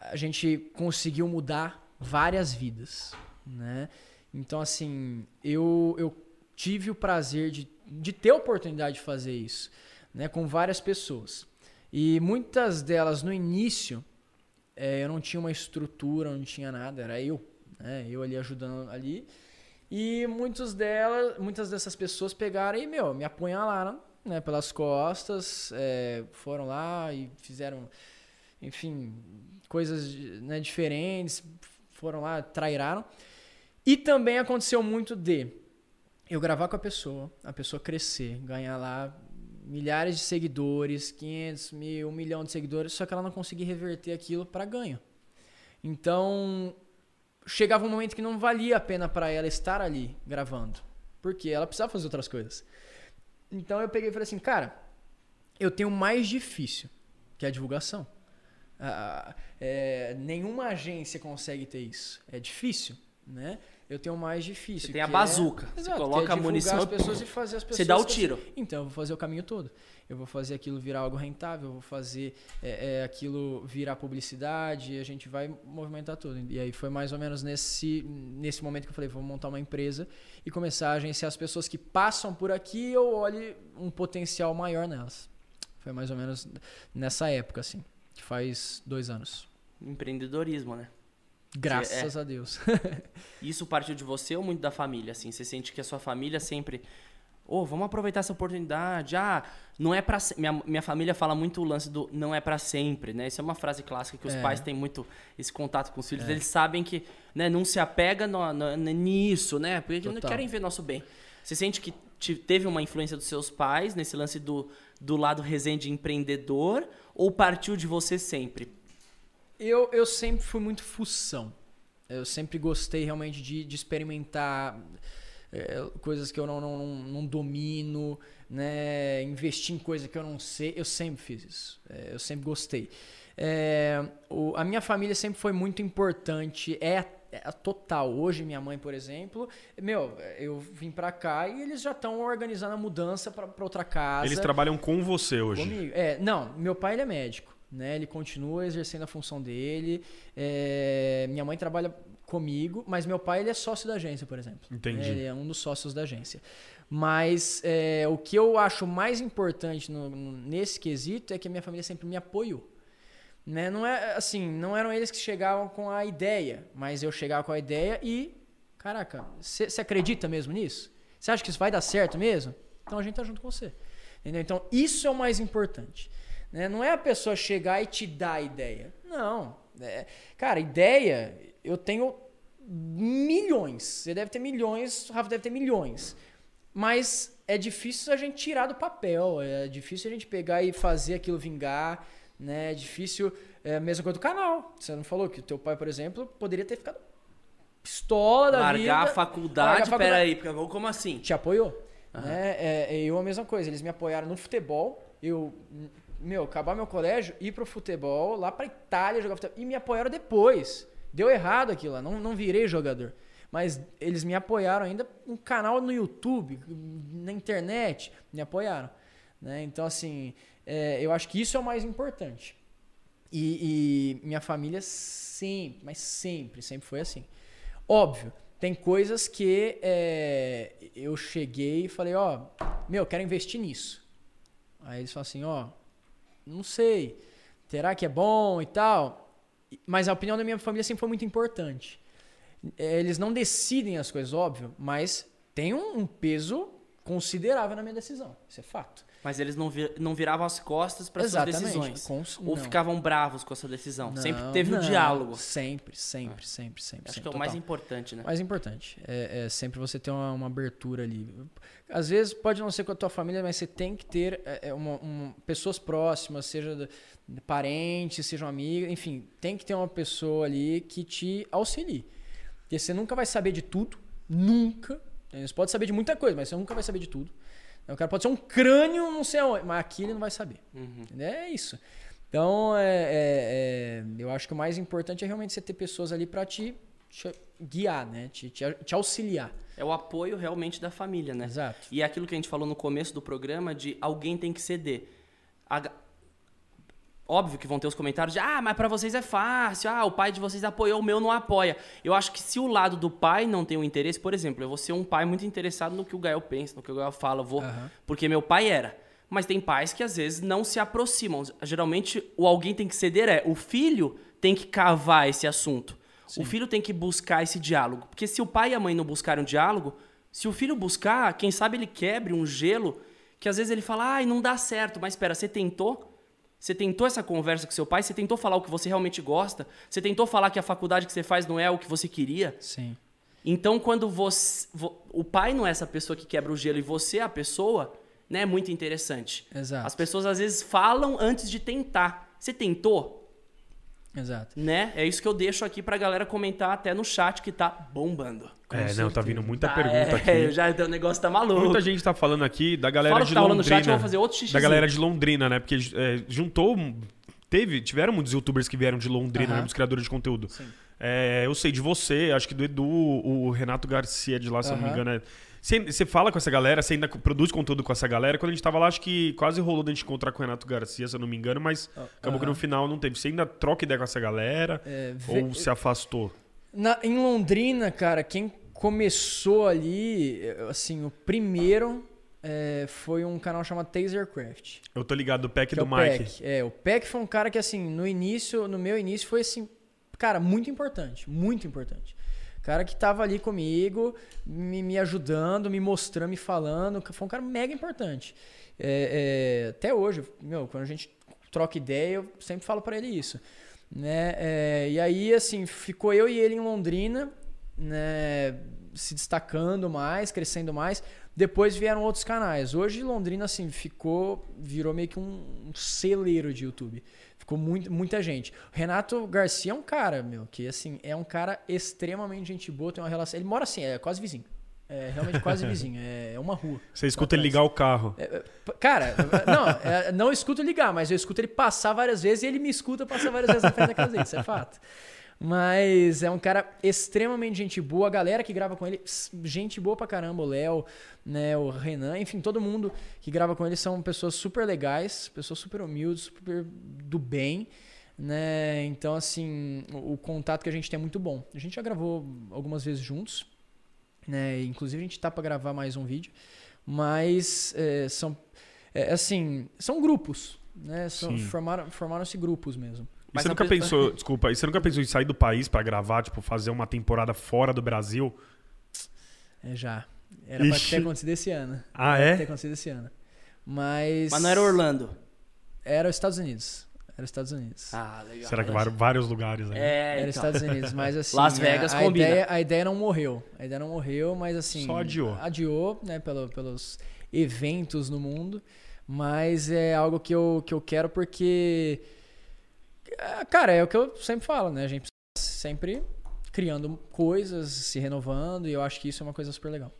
a gente conseguiu mudar várias vidas, né? Então, assim, eu, eu tive o prazer de, de ter a oportunidade de fazer isso, né, com várias pessoas. E muitas delas no início é, eu não tinha uma estrutura, não tinha nada, era eu, né? Eu ali ajudando ali. E muitos delas, muitas dessas pessoas pegaram e, meu, me apunhalaram, né, pelas costas, é, foram lá e fizeram, enfim, coisas né, diferentes, foram lá, trairaram. E também aconteceu muito de eu gravar com a pessoa, a pessoa crescer, ganhar lá milhares de seguidores, 500 mil, um milhão de seguidores, só que ela não conseguia reverter aquilo para ganho. Então, chegava um momento que não valia a pena para ela estar ali gravando, porque ela precisava fazer outras coisas. Então eu peguei e falei assim, cara, eu tenho mais difícil, que é a divulgação. Ah, é, nenhuma agência consegue ter isso. É difícil, né? Eu tenho mais difícil. Você tem a é bazuca. É, você exato, coloca é a munição. As pessoas e fazer as pessoas você dá o tiro. Então, eu vou fazer o caminho todo. Eu vou fazer aquilo virar algo rentável, eu vou fazer é, é, aquilo virar publicidade, a gente vai movimentar tudo. E aí foi mais ou menos nesse, nesse momento que eu falei: vou montar uma empresa e começar a agenciar as pessoas que passam por aqui e eu olhe um potencial maior nelas. Foi mais ou menos nessa época, assim, que faz dois anos. Empreendedorismo, né? Graças é. a Deus. Isso partiu de você ou muito da família? Assim, você sente que a sua família sempre, oh, vamos aproveitar essa oportunidade. Ah, não é para minha, minha família fala muito o lance do não é para sempre, né? Isso é uma frase clássica que os é. pais têm muito esse contato com os filhos. É. Eles sabem que, né, não se apega no, no, nisso, né? Porque eles não querem ver nosso bem. Você sente que te, teve uma influência dos seus pais nesse lance do, do lado resende empreendedor ou partiu de você sempre? Eu, eu sempre fui muito fução. Eu sempre gostei realmente de, de experimentar é, coisas que eu não, não, não, domino, né? investir em coisas que eu não sei. Eu sempre fiz isso. É, eu sempre gostei. É, o, a minha família sempre foi muito importante. É, é total. Hoje, minha mãe, por exemplo, meu, eu vim pra cá e eles já estão organizando a mudança para outra casa. Eles trabalham com você hoje? Comigo. É, não, meu pai ele é médico né? Ele continua exercendo a função dele. É, minha mãe trabalha comigo, mas meu pai ele é sócio da agência, por exemplo. Entendi. Ele é um dos sócios da agência. Mas é, o que eu acho mais importante no, nesse quesito é que a minha família sempre me apoiou. Né? Não é assim, não eram eles que chegavam com a ideia, mas eu chegava com a ideia e, caraca, você acredita mesmo nisso? Você acha que isso vai dar certo mesmo? Então a gente tá junto com você. Entendeu? Então isso é o mais importante. Né? Não é a pessoa chegar e te dar a ideia. Não. É, cara, ideia, eu tenho milhões. Você deve ter milhões, o Rafa deve ter milhões. Mas é difícil a gente tirar do papel. É difícil a gente pegar e fazer aquilo vingar. Né? É difícil. É a mesma coisa do canal. Você não falou que o teu pai, por exemplo, poderia ter ficado pistola da Largar vida. A faculdade, largar a faculdade. Peraí, como assim? Te apoiou. Uhum. Né? É, é, eu a mesma coisa. Eles me apoiaram no futebol. Eu meu, acabar meu colégio, ir pro futebol, lá pra Itália jogar futebol. E me apoiaram depois. Deu errado aquilo lá, não, não virei jogador. Mas eles me apoiaram ainda um canal no YouTube, na internet, me apoiaram. Né? Então, assim, é, eu acho que isso é o mais importante. E, e minha família sempre, mas sempre, sempre foi assim. Óbvio, tem coisas que é, eu cheguei e falei, ó, meu, quero investir nisso. Aí eles falam assim, ó, não sei, será que é bom e tal? Mas a opinião da minha família sempre foi muito importante. É, eles não decidem as coisas, óbvio, mas tem um, peso considerável na minha decisão. Isso é fato. Mas eles não, vi- não viravam as costas para suas decisões. Com- Ou não. ficavam bravos com a sua decisão. sempre Não, teve o não. diálogo. Sempre, sempre, sempre, sempre. Acho sempre, que é o total. mais importante, né? Mais importante. É, é sempre você ter uma, uma abertura ali. Às vezes pode não ser com a tua família, mas você tem que ter é, é, uma, uma- pessoas próximas, seja da- parentes, sejam amigas, enfim, tem que ter uma pessoa ali que te auxilie. Porque você nunca vai saber de tudo, nunca. Você pode saber de muita coisa, mas você nunca vai saber de tudo. O cara pode ser um crânio, não sei aonde, mas aqui ele não vai saber. Uhum. Entendeu? É isso. Então, é, é- é, eu acho que o mais importante é realmente você ter pessoas ali para te, te guiar, né? Te, te, te auxiliar. É o apoio realmente da família, né? Exato. E é aquilo que a gente falou no começo do programa de alguém tem que ceder. A Óbvio que vão ter os comentários de ah, mas pra vocês é fácil, ah, o pai de vocês apoiou, o meu não apoia. Eu acho que se o lado do pai não tem o interesse, por exemplo, eu vou ser um pai muito interessado no que o Gael pensa, no que o Gael fala, vou. Aham. Porque meu pai era. Mas tem pais que às vezes não se aproximam. Geralmente, o alguém tem que ceder é o filho tem que cavar esse assunto. O filho tem que buscar esse diálogo. Porque se o pai e a mãe não buscarem um diálogo, se o filho buscar, quem sabe ele quebre um gelo que às vezes ele fala, ai, não dá certo. Mas espera, você tentou? Você tentou essa conversa com seu pai? Você tentou falar o que você realmente gosta? Você tentou falar que a faculdade que você faz não é o que você queria? Sim. Então, quando você. vo- O pai não é essa pessoa que quebra o gelo e você é a pessoa, né? É muito interessante. Exato. As pessoas às vezes falam antes de tentar. Você tentou? Exato. Né? É isso que eu deixo aqui pra galera comentar até no chat que tá bombando. É, não, tá certeza. vindo muita Tá, pergunta é, aqui. Já, o negócio tá maluco. Muita gente tá falando aqui da galera Fala de que tá Londrina. chat, eu vou fazer outro xixizinho. Da galera de Londrina, né? Porque é, juntou. Teve, tiveram muitos youtubers que vieram de Londrina, Aham. né? Muitos criadores de conteúdo. Sim. É, eu sei de você, acho que do Edu, o Renato Garcia de lá, se eu não me engano. é- Você, fala com essa galera, você ainda produz conteúdo com essa galera. Quando a gente tava lá, acho que quase rolou da gente encontrar com o Renato Garcia, se eu não me engano, mas acabou que no final não teve. Você ainda troca ideia com essa galera? É, Ou se afastou? Na- em Londrina, cara, quem começou ali, assim, o primeiro eh, foi um canal chamado Tasercraft. Eu tô ligado do pack que é do o Mike. Peck. É, o Peck foi um cara que, assim, no início, no meu início, foi assim, cara, muito importante, muito importante. Cara que tava ali comigo, me, me ajudando, me mostrando, me falando. Foi um cara mega importante. É, é, até hoje, meu, quando a gente troca ideia, eu sempre falo pra ele isso. Né? É, e aí, assim, ficou eu e ele em Londrina, né? Se destacando mais, crescendo mais. Depois vieram outros canais. Hoje Londrina, assim, ficou. Virou meio que um, um celeiro de YouTube. Ficou muito, muita gente. Renato Garcia é um cara, meu, que assim, é um cara extremamente gente boa, tem uma relação. Ele mora assim, é quase vizinho. É realmente quase vizinho. É, é uma rua. Você escuta ele ligar o carro. É, é, Cara, não, é, não escuto ligar, mas eu escuto ele passar várias vezes e ele me escuta passar várias vezes na frente da casa dele, isso é fato. Mas é um cara extremamente gente boa, a galera que grava com ele, gente boa pra caramba, o Léo, né, o Renan, enfim, todo mundo que grava com ele são pessoas super legais, pessoas super humildes, super do bem, né? Então, assim, o, o contato que a gente tem é muito bom. A gente já gravou algumas vezes juntos, né? Inclusive a gente tá pra gravar mais um vídeo, mas é, são é, assim, são grupos, né? São, formaram, formaram-se grupos mesmo. E Mas você nunca pe- pensou, desculpa, você nunca pensou em sair do país pra gravar, tipo, fazer uma temporada fora do Brasil? É, já. Era pra Ixi. ter acontecido esse ano. Ah, Era pra é? ter acontecido esse ano. Mas. Mas não era Orlando. Era os Estados Unidos. Era os Estados Unidos. Ah, legal. Será que vários, vários lugares, né? É, Era então. os Estados Unidos, mas assim. Las Vegas a, a combina. ideia, a ideia não morreu. A ideia não morreu, mas assim. Só adiou. Adiou, né, pelo, pelos eventos no mundo. Mas é algo que eu, que eu quero porque. Ah, Cara, é o que eu sempre falo, né? A gente sempre criando coisas, se renovando, e eu acho que isso é uma coisa super legal.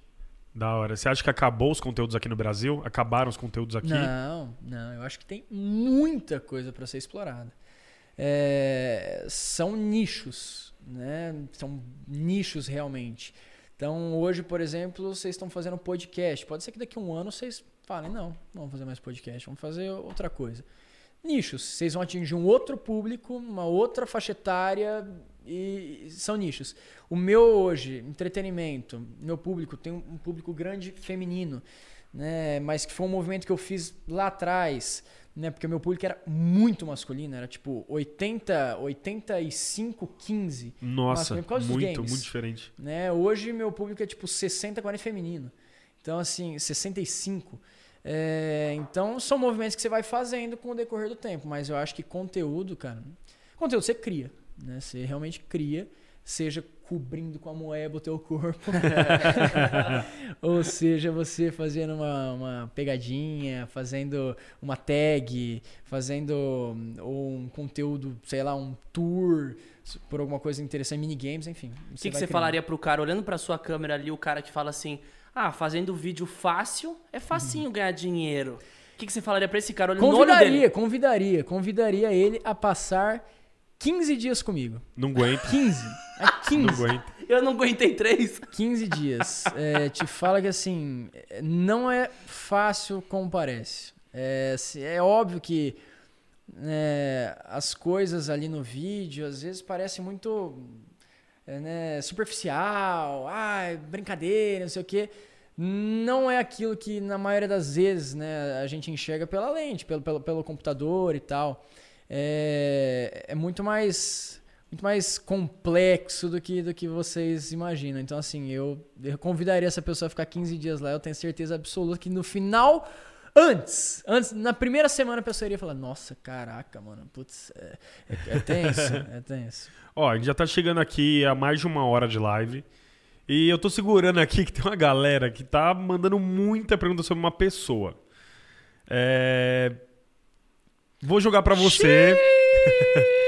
Da hora. Você acha que acabou os conteúdos aqui no Brasil? Acabaram os conteúdos aqui? Não, não. Eu acho que tem muita coisa para ser explorada. É, são nichos, né? São nichos realmente. Então, hoje, por exemplo, vocês estão fazendo podcast. Pode ser que daqui a um ano vocês falem, não, não vamos fazer mais podcast, vamos fazer outra coisa. Nichos. Vocês vão atingir um outro público, uma outra faixa etária e são nichos. O meu hoje, entretenimento, meu público tem um público grande feminino, né? Mas que foi um movimento que eu fiz lá atrás, né? Porque o meu público era muito masculino, era tipo 80, 85, 15 Nossa, masculino por causa dos muito, games. muito diferente. né? Hoje meu público é tipo 60, 40 feminino. Então, assim, 65. É, então, são movimentos que você vai fazendo com o decorrer do tempo. Mas eu acho que conteúdo, cara. Conteúdo você cria. Né? Você realmente cria, seja cobrindo com a moeba o teu corpo. Ou seja, você fazendo uma, uma pegadinha, fazendo uma tag, fazendo um conteúdo, sei lá, um tour por alguma coisa interessante, minigames, enfim. O que, que você falaria pro cara, olhando pra sua câmera ali, o cara que fala assim, ah, fazendo vídeo fácil, é facinho uhum. ganhar dinheiro. O que, que você falaria pra esse cara olhando convidaria, no olho dele? Convidaria, convidaria ele a passar 15 dias comigo. Não aguento. 15. É 15. Não aguento. Eu não aguentei três. 15 dias. É, te fala que assim, não é fácil como parece. É, é óbvio que é, as coisas ali no vídeo às vezes parecem muito né, superficial, ah, brincadeira, não sei o quê. Não é aquilo que na maioria das vezes né, a gente enxerga pela lente, pelo, pelo, pelo computador e tal. É, é muito mais muito mais complexo do que, do que vocês imaginam. Então, assim, eu, eu convidaria essa pessoa a ficar 15 dias lá. Eu tenho certeza absoluta que no final, antes, antes na primeira semana, a pessoa iria falar: Nossa, caraca, mano, putz, é, é, é tenso, é tenso. Ó, a gente já tá chegando aqui a mais de uma hora de live. E eu tô segurando aqui que tem uma galera que tá mandando muita pergunta sobre uma pessoa. É... Vou jogar para você.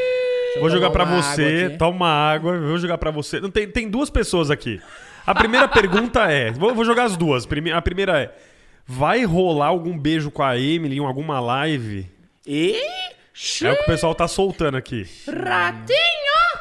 Vou jogar para você, toma água, vou jogar para você. Não, tem, tem duas pessoas aqui. A primeira pergunta é: vou, vou jogar as duas. A primeira é: vai rolar algum beijo com a Emily em alguma live? E? É o que o pessoal tá soltando aqui. Ratinho!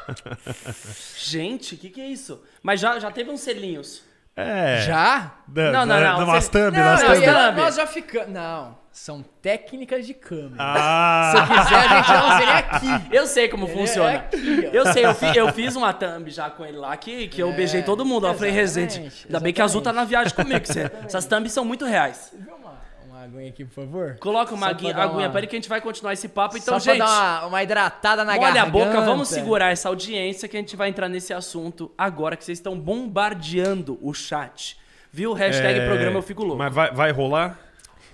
Gente, o que, que é isso? Mas já, já teve uns selinhos. É. Já? Da, não, não, não. Nas thumb, nas thumb. Nós já ficamos. Não. São técnicas de câmera. Ah. Se quiser, a gente já usaria aqui. Eu sei como funciona. É aqui, eu sei, eu, fi, eu, fiz uma thumb já com ele lá que, que eu é, beijei todo mundo. Eu falei, Resente. Ainda exatamente. bem que a Azul tá na viagem comigo. Você, essas thumbs são muito reais. Uma, uma aguinha aqui, por favor. Coloca uma aguinha, aguinha uma... pra ele que a gente vai continuar esse papo. Então, Só gente. dar uma, uma hidratada na garganta. Olha a boca, vamos segurar essa audiência que a gente vai entrar nesse assunto agora que vocês estão bombardeando o chat. Viu? Hashtag é... programa Eu Fico Louco. Mas vai, vai rolar?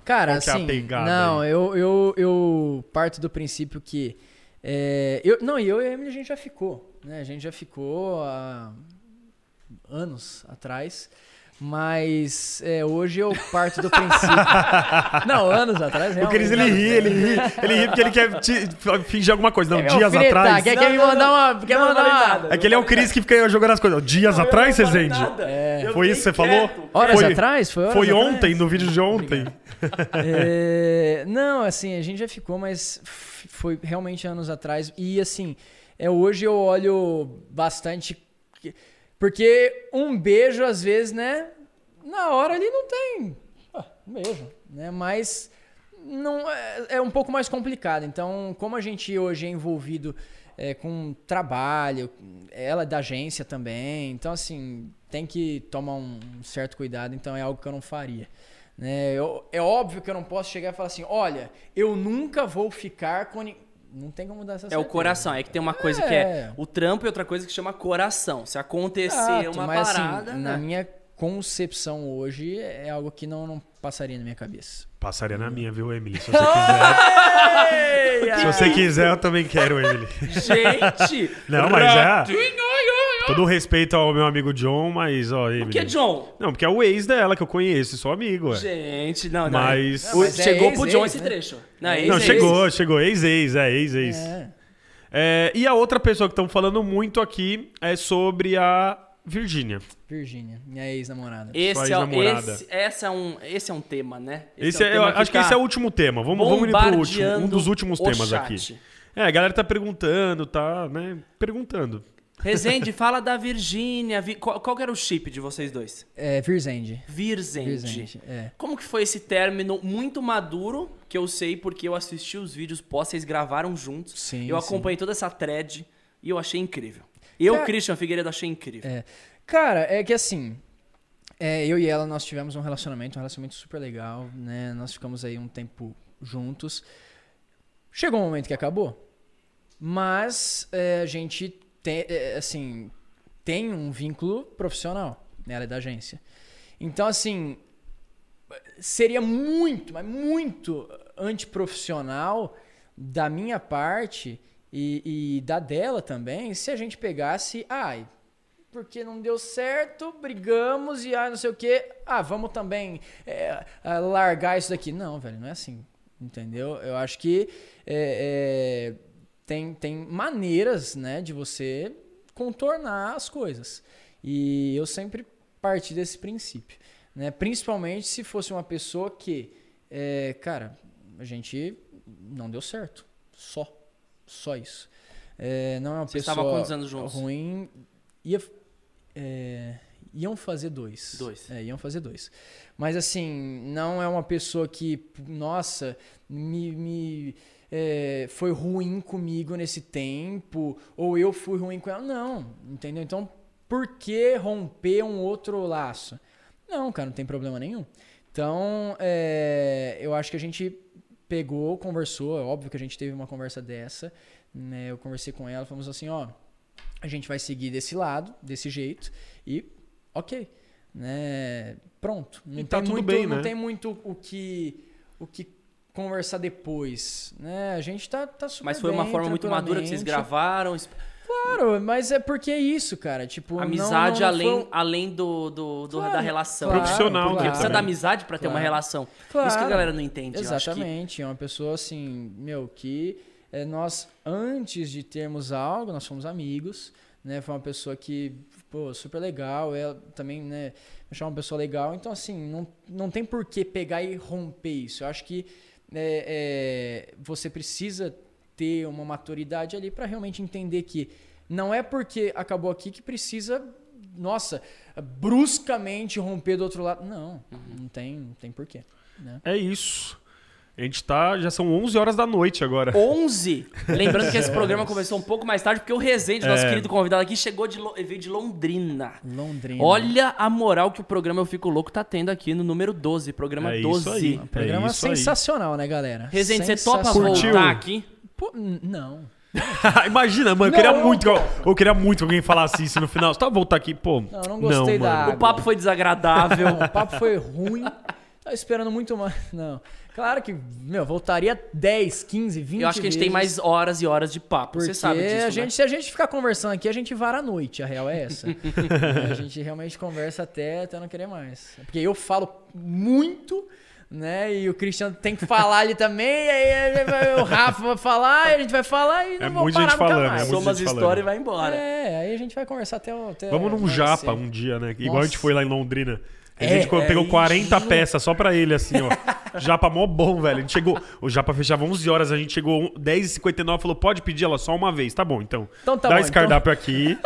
Cara, Qual assim, é não, eu, eu, eu parto do princípio que é, eu, não, e eu e a Emily a gente já ficou, né? A gente já ficou há anos atrás. Mas é, hoje eu parto do princípio. não, anos atrás. O Cris, ele ri, ele ri. Ele ri porque ele quer te, fingir alguma coisa. Não, é dias atrás. Quer, quer me mandar uma. Quer não, mandar uma... É que ele é o Cris que fica jogando as coisas. Dias não, atrás, Rezende? É. Foi isso que você falou? Horas foi, atrás? Foi, horas foi atrás? ontem, no vídeo de ontem. É, não, assim, a gente já ficou, mas foi realmente anos atrás. E assim, é, hoje eu olho bastante. Porque um beijo, às vezes, né? Na hora ali não tem. Ah, um beijo. Né? Mas não é, é, um pouco mais complicado. Então, como a gente hoje é envolvido é, com trabalho, ela é da agência também. Então, assim, tem que tomar um certo cuidado. Então, é algo que eu não faria. Né? Eu, é óbvio que eu não posso chegar e falar assim: olha, eu nunca vou ficar com não tem como dar essa É o coração, é que tem uma coisa é. que é o trampo e outra coisa que chama coração. Se acontecer Exato, uma mas, assim, parada. Assim, né? Na minha concepção hoje é algo que não, não passaria na minha cabeça. Passaria na minha, viu, Emily? Se você quiser. Se você quiser, eu também quero, Emily. Gente! não, mas é. Todo respeito ao meu amigo John, mas, ó, Emily. Por que John? Não, porque é o ex dela que eu conheço, sou amigo, ué. Gente, não, não. Mas, não, mas é chegou ex, pro John ex, esse né? trecho. Não, ex, não chegou, chegou. Ex-ex, é, ex-ex. É. É, e a outra pessoa que estão falando muito aqui é sobre a Virgínia. Virgínia, minha ex-namorada. Esse, é, esse, esse, é um, esse é um tema, né? Esse, esse é um é, tema acho que, que esse é o último tema. Vamos, vamos ir pro último, um dos últimos temas chat. aqui. É, a galera tá perguntando, tá, né? Perguntando. Rezende, fala da Virgínia. Qual, qual era o chip de vocês dois? É, Virzende. Virzende. Virzende é. Como que foi esse término muito maduro, que eu sei porque eu assisti os vídeos pós, vocês gravaram juntos. Sim, Eu acompanhei sim. toda essa thread e eu achei incrível. Eu, Cara, Christian Figueiredo, achei incrível. É. Cara, é que assim, é, eu e ela, nós tivemos um relacionamento, um relacionamento super legal, né? Nós ficamos aí um tempo juntos. Chegou um momento que acabou. Mas é, a gente tem, é, assim, tem um vínculo profissional. Né? Ela é da agência. Então, assim, seria muito, mas muito antiprofissional da minha parte e, e da dela também se a gente pegasse, ai, porque não deu certo, brigamos e ah, não sei o que, ah, vamos também é, ah, largar isso daqui. Não, velho, não é assim, entendeu? Eu acho que é, é, tem, tem maneiras, né, de você contornar as coisas. E eu sempre parti desse princípio, né? Principalmente se fosse uma pessoa que, é, cara, a gente não deu certo, só, só isso. É, não é uma Você pessoa estava quantos anos juntos? ruim. Ia, é, iam fazer dois. Dois. É, iam fazer dois. Mas assim, não é uma pessoa que, nossa, me, me é, foi ruim comigo nesse tempo, ou eu fui ruim com ela. Não, entendeu? Então, por que romper um outro laço? Não, cara, não tem problema nenhum. Então, é, eu acho que a gente pegou, conversou, é óbvio que a gente teve uma conversa dessa, né? Eu conversei com ela, falamos assim, ó, a gente vai seguir desse lado, desse jeito, e ok, né? Pronto. Não E tá tem tudo muito, bem, não né? tem muito o que o que conversar depois, né? A gente tá, tá super Mas foi uma bem, forma muito madura que vocês gravaram. Claro, mas é porque é isso, cara. Tipo, Amizade não, não além, foi- além do, do, do- Claro, da relação. claro, Profissional, Porque né, precisa da amizade pra ter uma Claro. relação. Claro. Isso que a galera não entende. acho que- Exatamente, é uma pessoa assim, meu, que é, nós, antes de termos algo, nós fomos amigos, né? Foi uma pessoa que, pô, super legal, ela também, né, achava uma pessoa legal, então assim, não, não tem por que pegar e romper isso. Eu acho que é, é, você precisa ter uma maturidade ali para realmente entender que não é porque acabou aqui que precisa, nossa, bruscamente romper do outro lado. Não, não tem, não tem porquê. Né? É isso. A gente tá. Já são 11 horas da noite agora. 11. Lembrando que esse programa começou um pouco mais tarde, porque o Rezende, nosso É. querido convidado aqui, chegou de, veio de Londrina. Londrina. Olha a moral que o programa Eu Fico Louco tá tendo aqui no número 12. Programa É 12. isso aí. Um programa É isso aí. sensacional, né, galera? Rezende, você topa. Curtiu? voltar aqui? Pô, não. Imagina, mano, eu Não, queria não, muito. que Eu, eu queria muito que alguém falasse isso no final. Você tá voltar aqui, pô. Não, não gostei da mano. água. O papo foi desagradável. Não, o papo foi ruim. Tava esperando muito mais. Não. Claro que, meu, voltaria 10, 15, 20 Eu acho que a gente tem mais horas e horas de papo. Porque Você sabe disso, a né? gente, se a gente ficar conversando aqui, a gente vara a noite. A real é essa. É, a gente realmente conversa até, até não querer mais. Porque eu falo muito, né? E o Cristiano tem que falar ali também. Aí o Rafa vai falar, e a gente vai falar e não É vou muita parar gente nunca falando, mais. é muito Soma as gente falando. histórias e vai embora. É, aí a gente vai conversar até. o- até Vamos num japa um dia, né? Igual a gente Nossa. foi lá em Londrina. A É, gente é, pegou e 40 junto. peças só pra ele, assim, ó. Japa mó bom, velho. A gente chegou. O Japa fechava 11 horas, a gente chegou 10h59 falou: pode pedir ela só uma vez. Tá bom, então. Então tá Dá bom, esse cardápio aqui.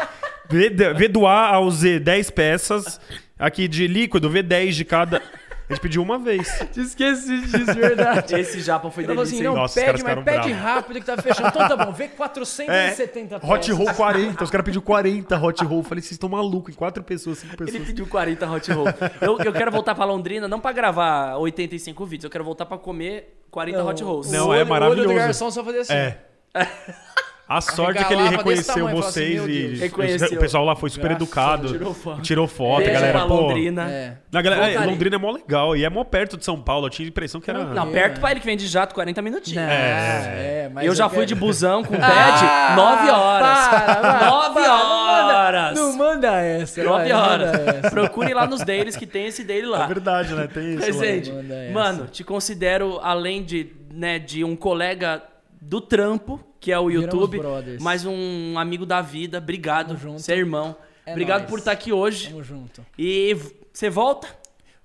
V, v do A ao Z, 10 peças. Aqui de líquido, V10 de cada. A gente pediu uma vez. Esqueci disso, verdade. Esse japa foi Ele falou delícia. assim, não, Nossa, os caras pede, mas pede bravos. rápido que tá fechando. Então tá bom, vê 470 É. Hot Roll 40. Os caras pediu 40 Hot Roll. Falei, vocês estão malucos, em 4 pessoas, 5 Ele pessoas. pediu 40 hot roll. Eu, eu quero voltar pra Londrina, não pra gravar 85 vídeos, eu quero voltar pra comer 40 hot rolls. Não, o é olho- O olho maravilhoso. do garçom só fazia assim. É. A sorte é que ele reconheceu tamanho, falava vocês assim, e. Reconheceu. o pessoal lá foi super Graças educado. Tirou foto. Tirou foto, Beijo a galera, pra pô. Londrina. É. Na galera, é. Londrina é mó legal e é mó perto de São Paulo. Eu tinha a impressão que era. Não, Não, É, perto né? pra ele que vem de jato, 40 minutinhos. Não, é, mas eu já fui quero- de busão com pet, Ah, 9 horas. para, vai, 9 para, não manda- horas. Não manda essa. 9 vai, horas. Procure lá nos deles que tem esse dele É lá. verdade, né? Tem isso. Mano, te considero, além de, né, de um colega do trampo, que é o YouTube, mas um amigo da vida. Obrigado, você é irmão. É Obrigado nóis. por estar aqui hoje. Tamo junto. E você volta?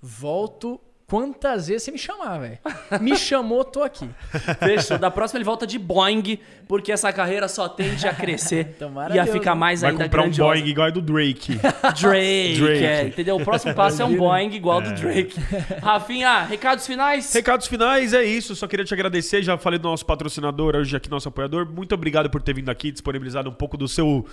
Volto quantas vezes você me chamar, velho. Me chamou, tô aqui. Fechou. Da próxima ele volta de Boeing, porque essa carreira só tende a crescer Tomara e a ficar né? mais Vai ainda comprar um. Boeing igual a do Drake. Drake, Drake. é, entendeu? O próximo passo é um Boeing igual ao do Drake. Rafinha, recados finais? Recados finais, é isso. Só queria te agradecer. Já falei do nosso patrocinador, hoje aqui, nosso apoiador. Muito obrigado por ter vindo aqui, disponibilizado um pouco do seu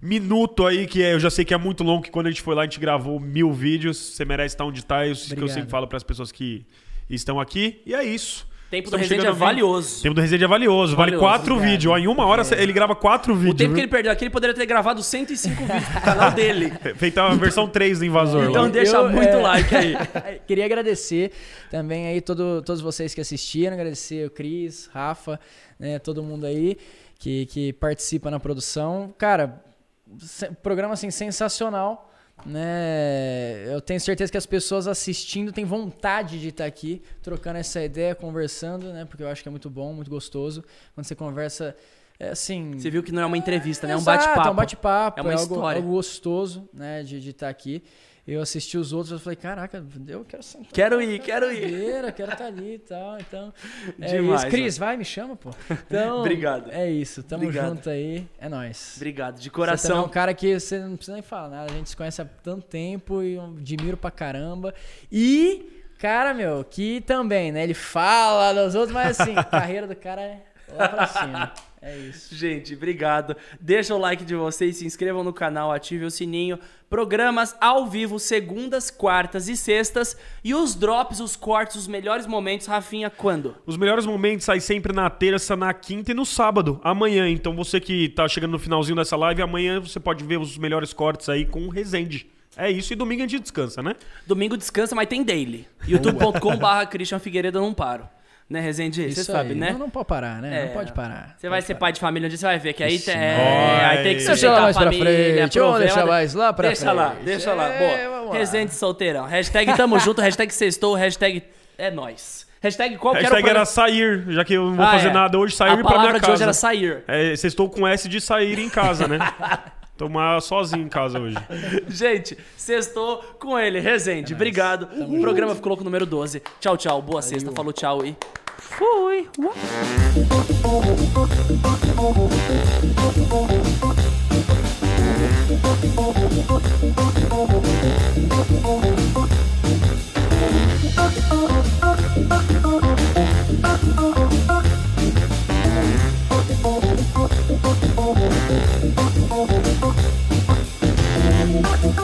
minuto aí, que é, eu já sei que é muito longo, que quando a gente foi lá, a gente gravou mil vídeos. Você merece estar onde tá, é isso que eu Obrigado. sempre falo para as pessoas que estão aqui. E é isso. Tempo do Estamos Resende é chegando a 20. valioso. O tempo do Resende é valioso. Vale Valioso, quatro obrigado. vídeos. Ó, em uma hora ele grava quatro O vídeos. tempo que ele perdeu aqui, ele poderia ter gravado 105 vídeos pro canal dele. Feita a versão 3 do Invasor. Então lá. deixa Eu, muito é, like aí. Queria agradecer também aí todo, todos vocês que assistiram, agradecer o Cris, Rafa, né, todo mundo aí que, que participa na produção. Cara, programa assim sensacional, né? Eu tenho certeza que as pessoas assistindo têm vontade de estar aqui trocando essa ideia, conversando, né? Porque eu acho que é muito bom, muito gostoso quando você conversa é, assim, Você viu que não é uma entrevista, né? É um bate-papo. É um bate-papo, É é, uma algo, história. algo gostoso, né, de estar aqui. Eu assisti os outros, eu falei, caraca, eu quero sentar. Quero ir, quero ir. quero estar ali e tal. Então, é Demais, isso. Cris, vai, me chama, pô. Então, Obrigado. É isso, tamo Obrigado. junto aí, é nóis. Obrigado, de Você também é coração. um cara que você não precisa nem falar nada, a gente se conhece há tanto tempo e eu admiro pra caramba. E, cara, meu, que também, né, ele fala dos outros, mas assim, a carreira do cara é lá pra cima. É isso. Gente, obrigado. Deixa o like de vocês, se inscrevam no canal, ative o sininho. Programas ao vivo, segundas, quartas e sextas. E os drops, os cortes, os melhores momentos, Rafinha, quando? Os melhores momentos saem sempre na terça, na quinta e no sábado, amanhã. Então você que tá chegando no finalzinho dessa live, amanhã você pode ver os melhores cortes aí com o Resende. É isso, e domingo a gente descansa, né? Domingo descansa, mas tem daily. youtube.com.br Christian Figueiredo, eu não paro. Né, Rezende? Você Isso sabe, aí. né? Não, não pode parar, né? É. Não pode parar. Você vai ser pai de família um dia, você vai ver que aí Isso tem, é, aí tem que Deixa sustentar lá a mais pra família. frente, vamos deixar mais lá pra Deixa lá, frente. deixa lá. É, Boa. vamos lá. Resende solteirão. Hashtag tamo junto, hashtag sextou, hashtag é nóis. Hashtag qual que era o Hashtag era programa? sair, já que eu não vou Ah, fazer é. nada hoje, sair A pra palavra minha de casa. hoje era sair. É, vocês estou com S de sair em casa, né? Tomar sozinho em casa hoje. Gente, sextou com ele, Rezende. Obrigado. O programa ficou louco número 12. Tchau, tchau. Boa sexta. Falou tchau e fui. Thank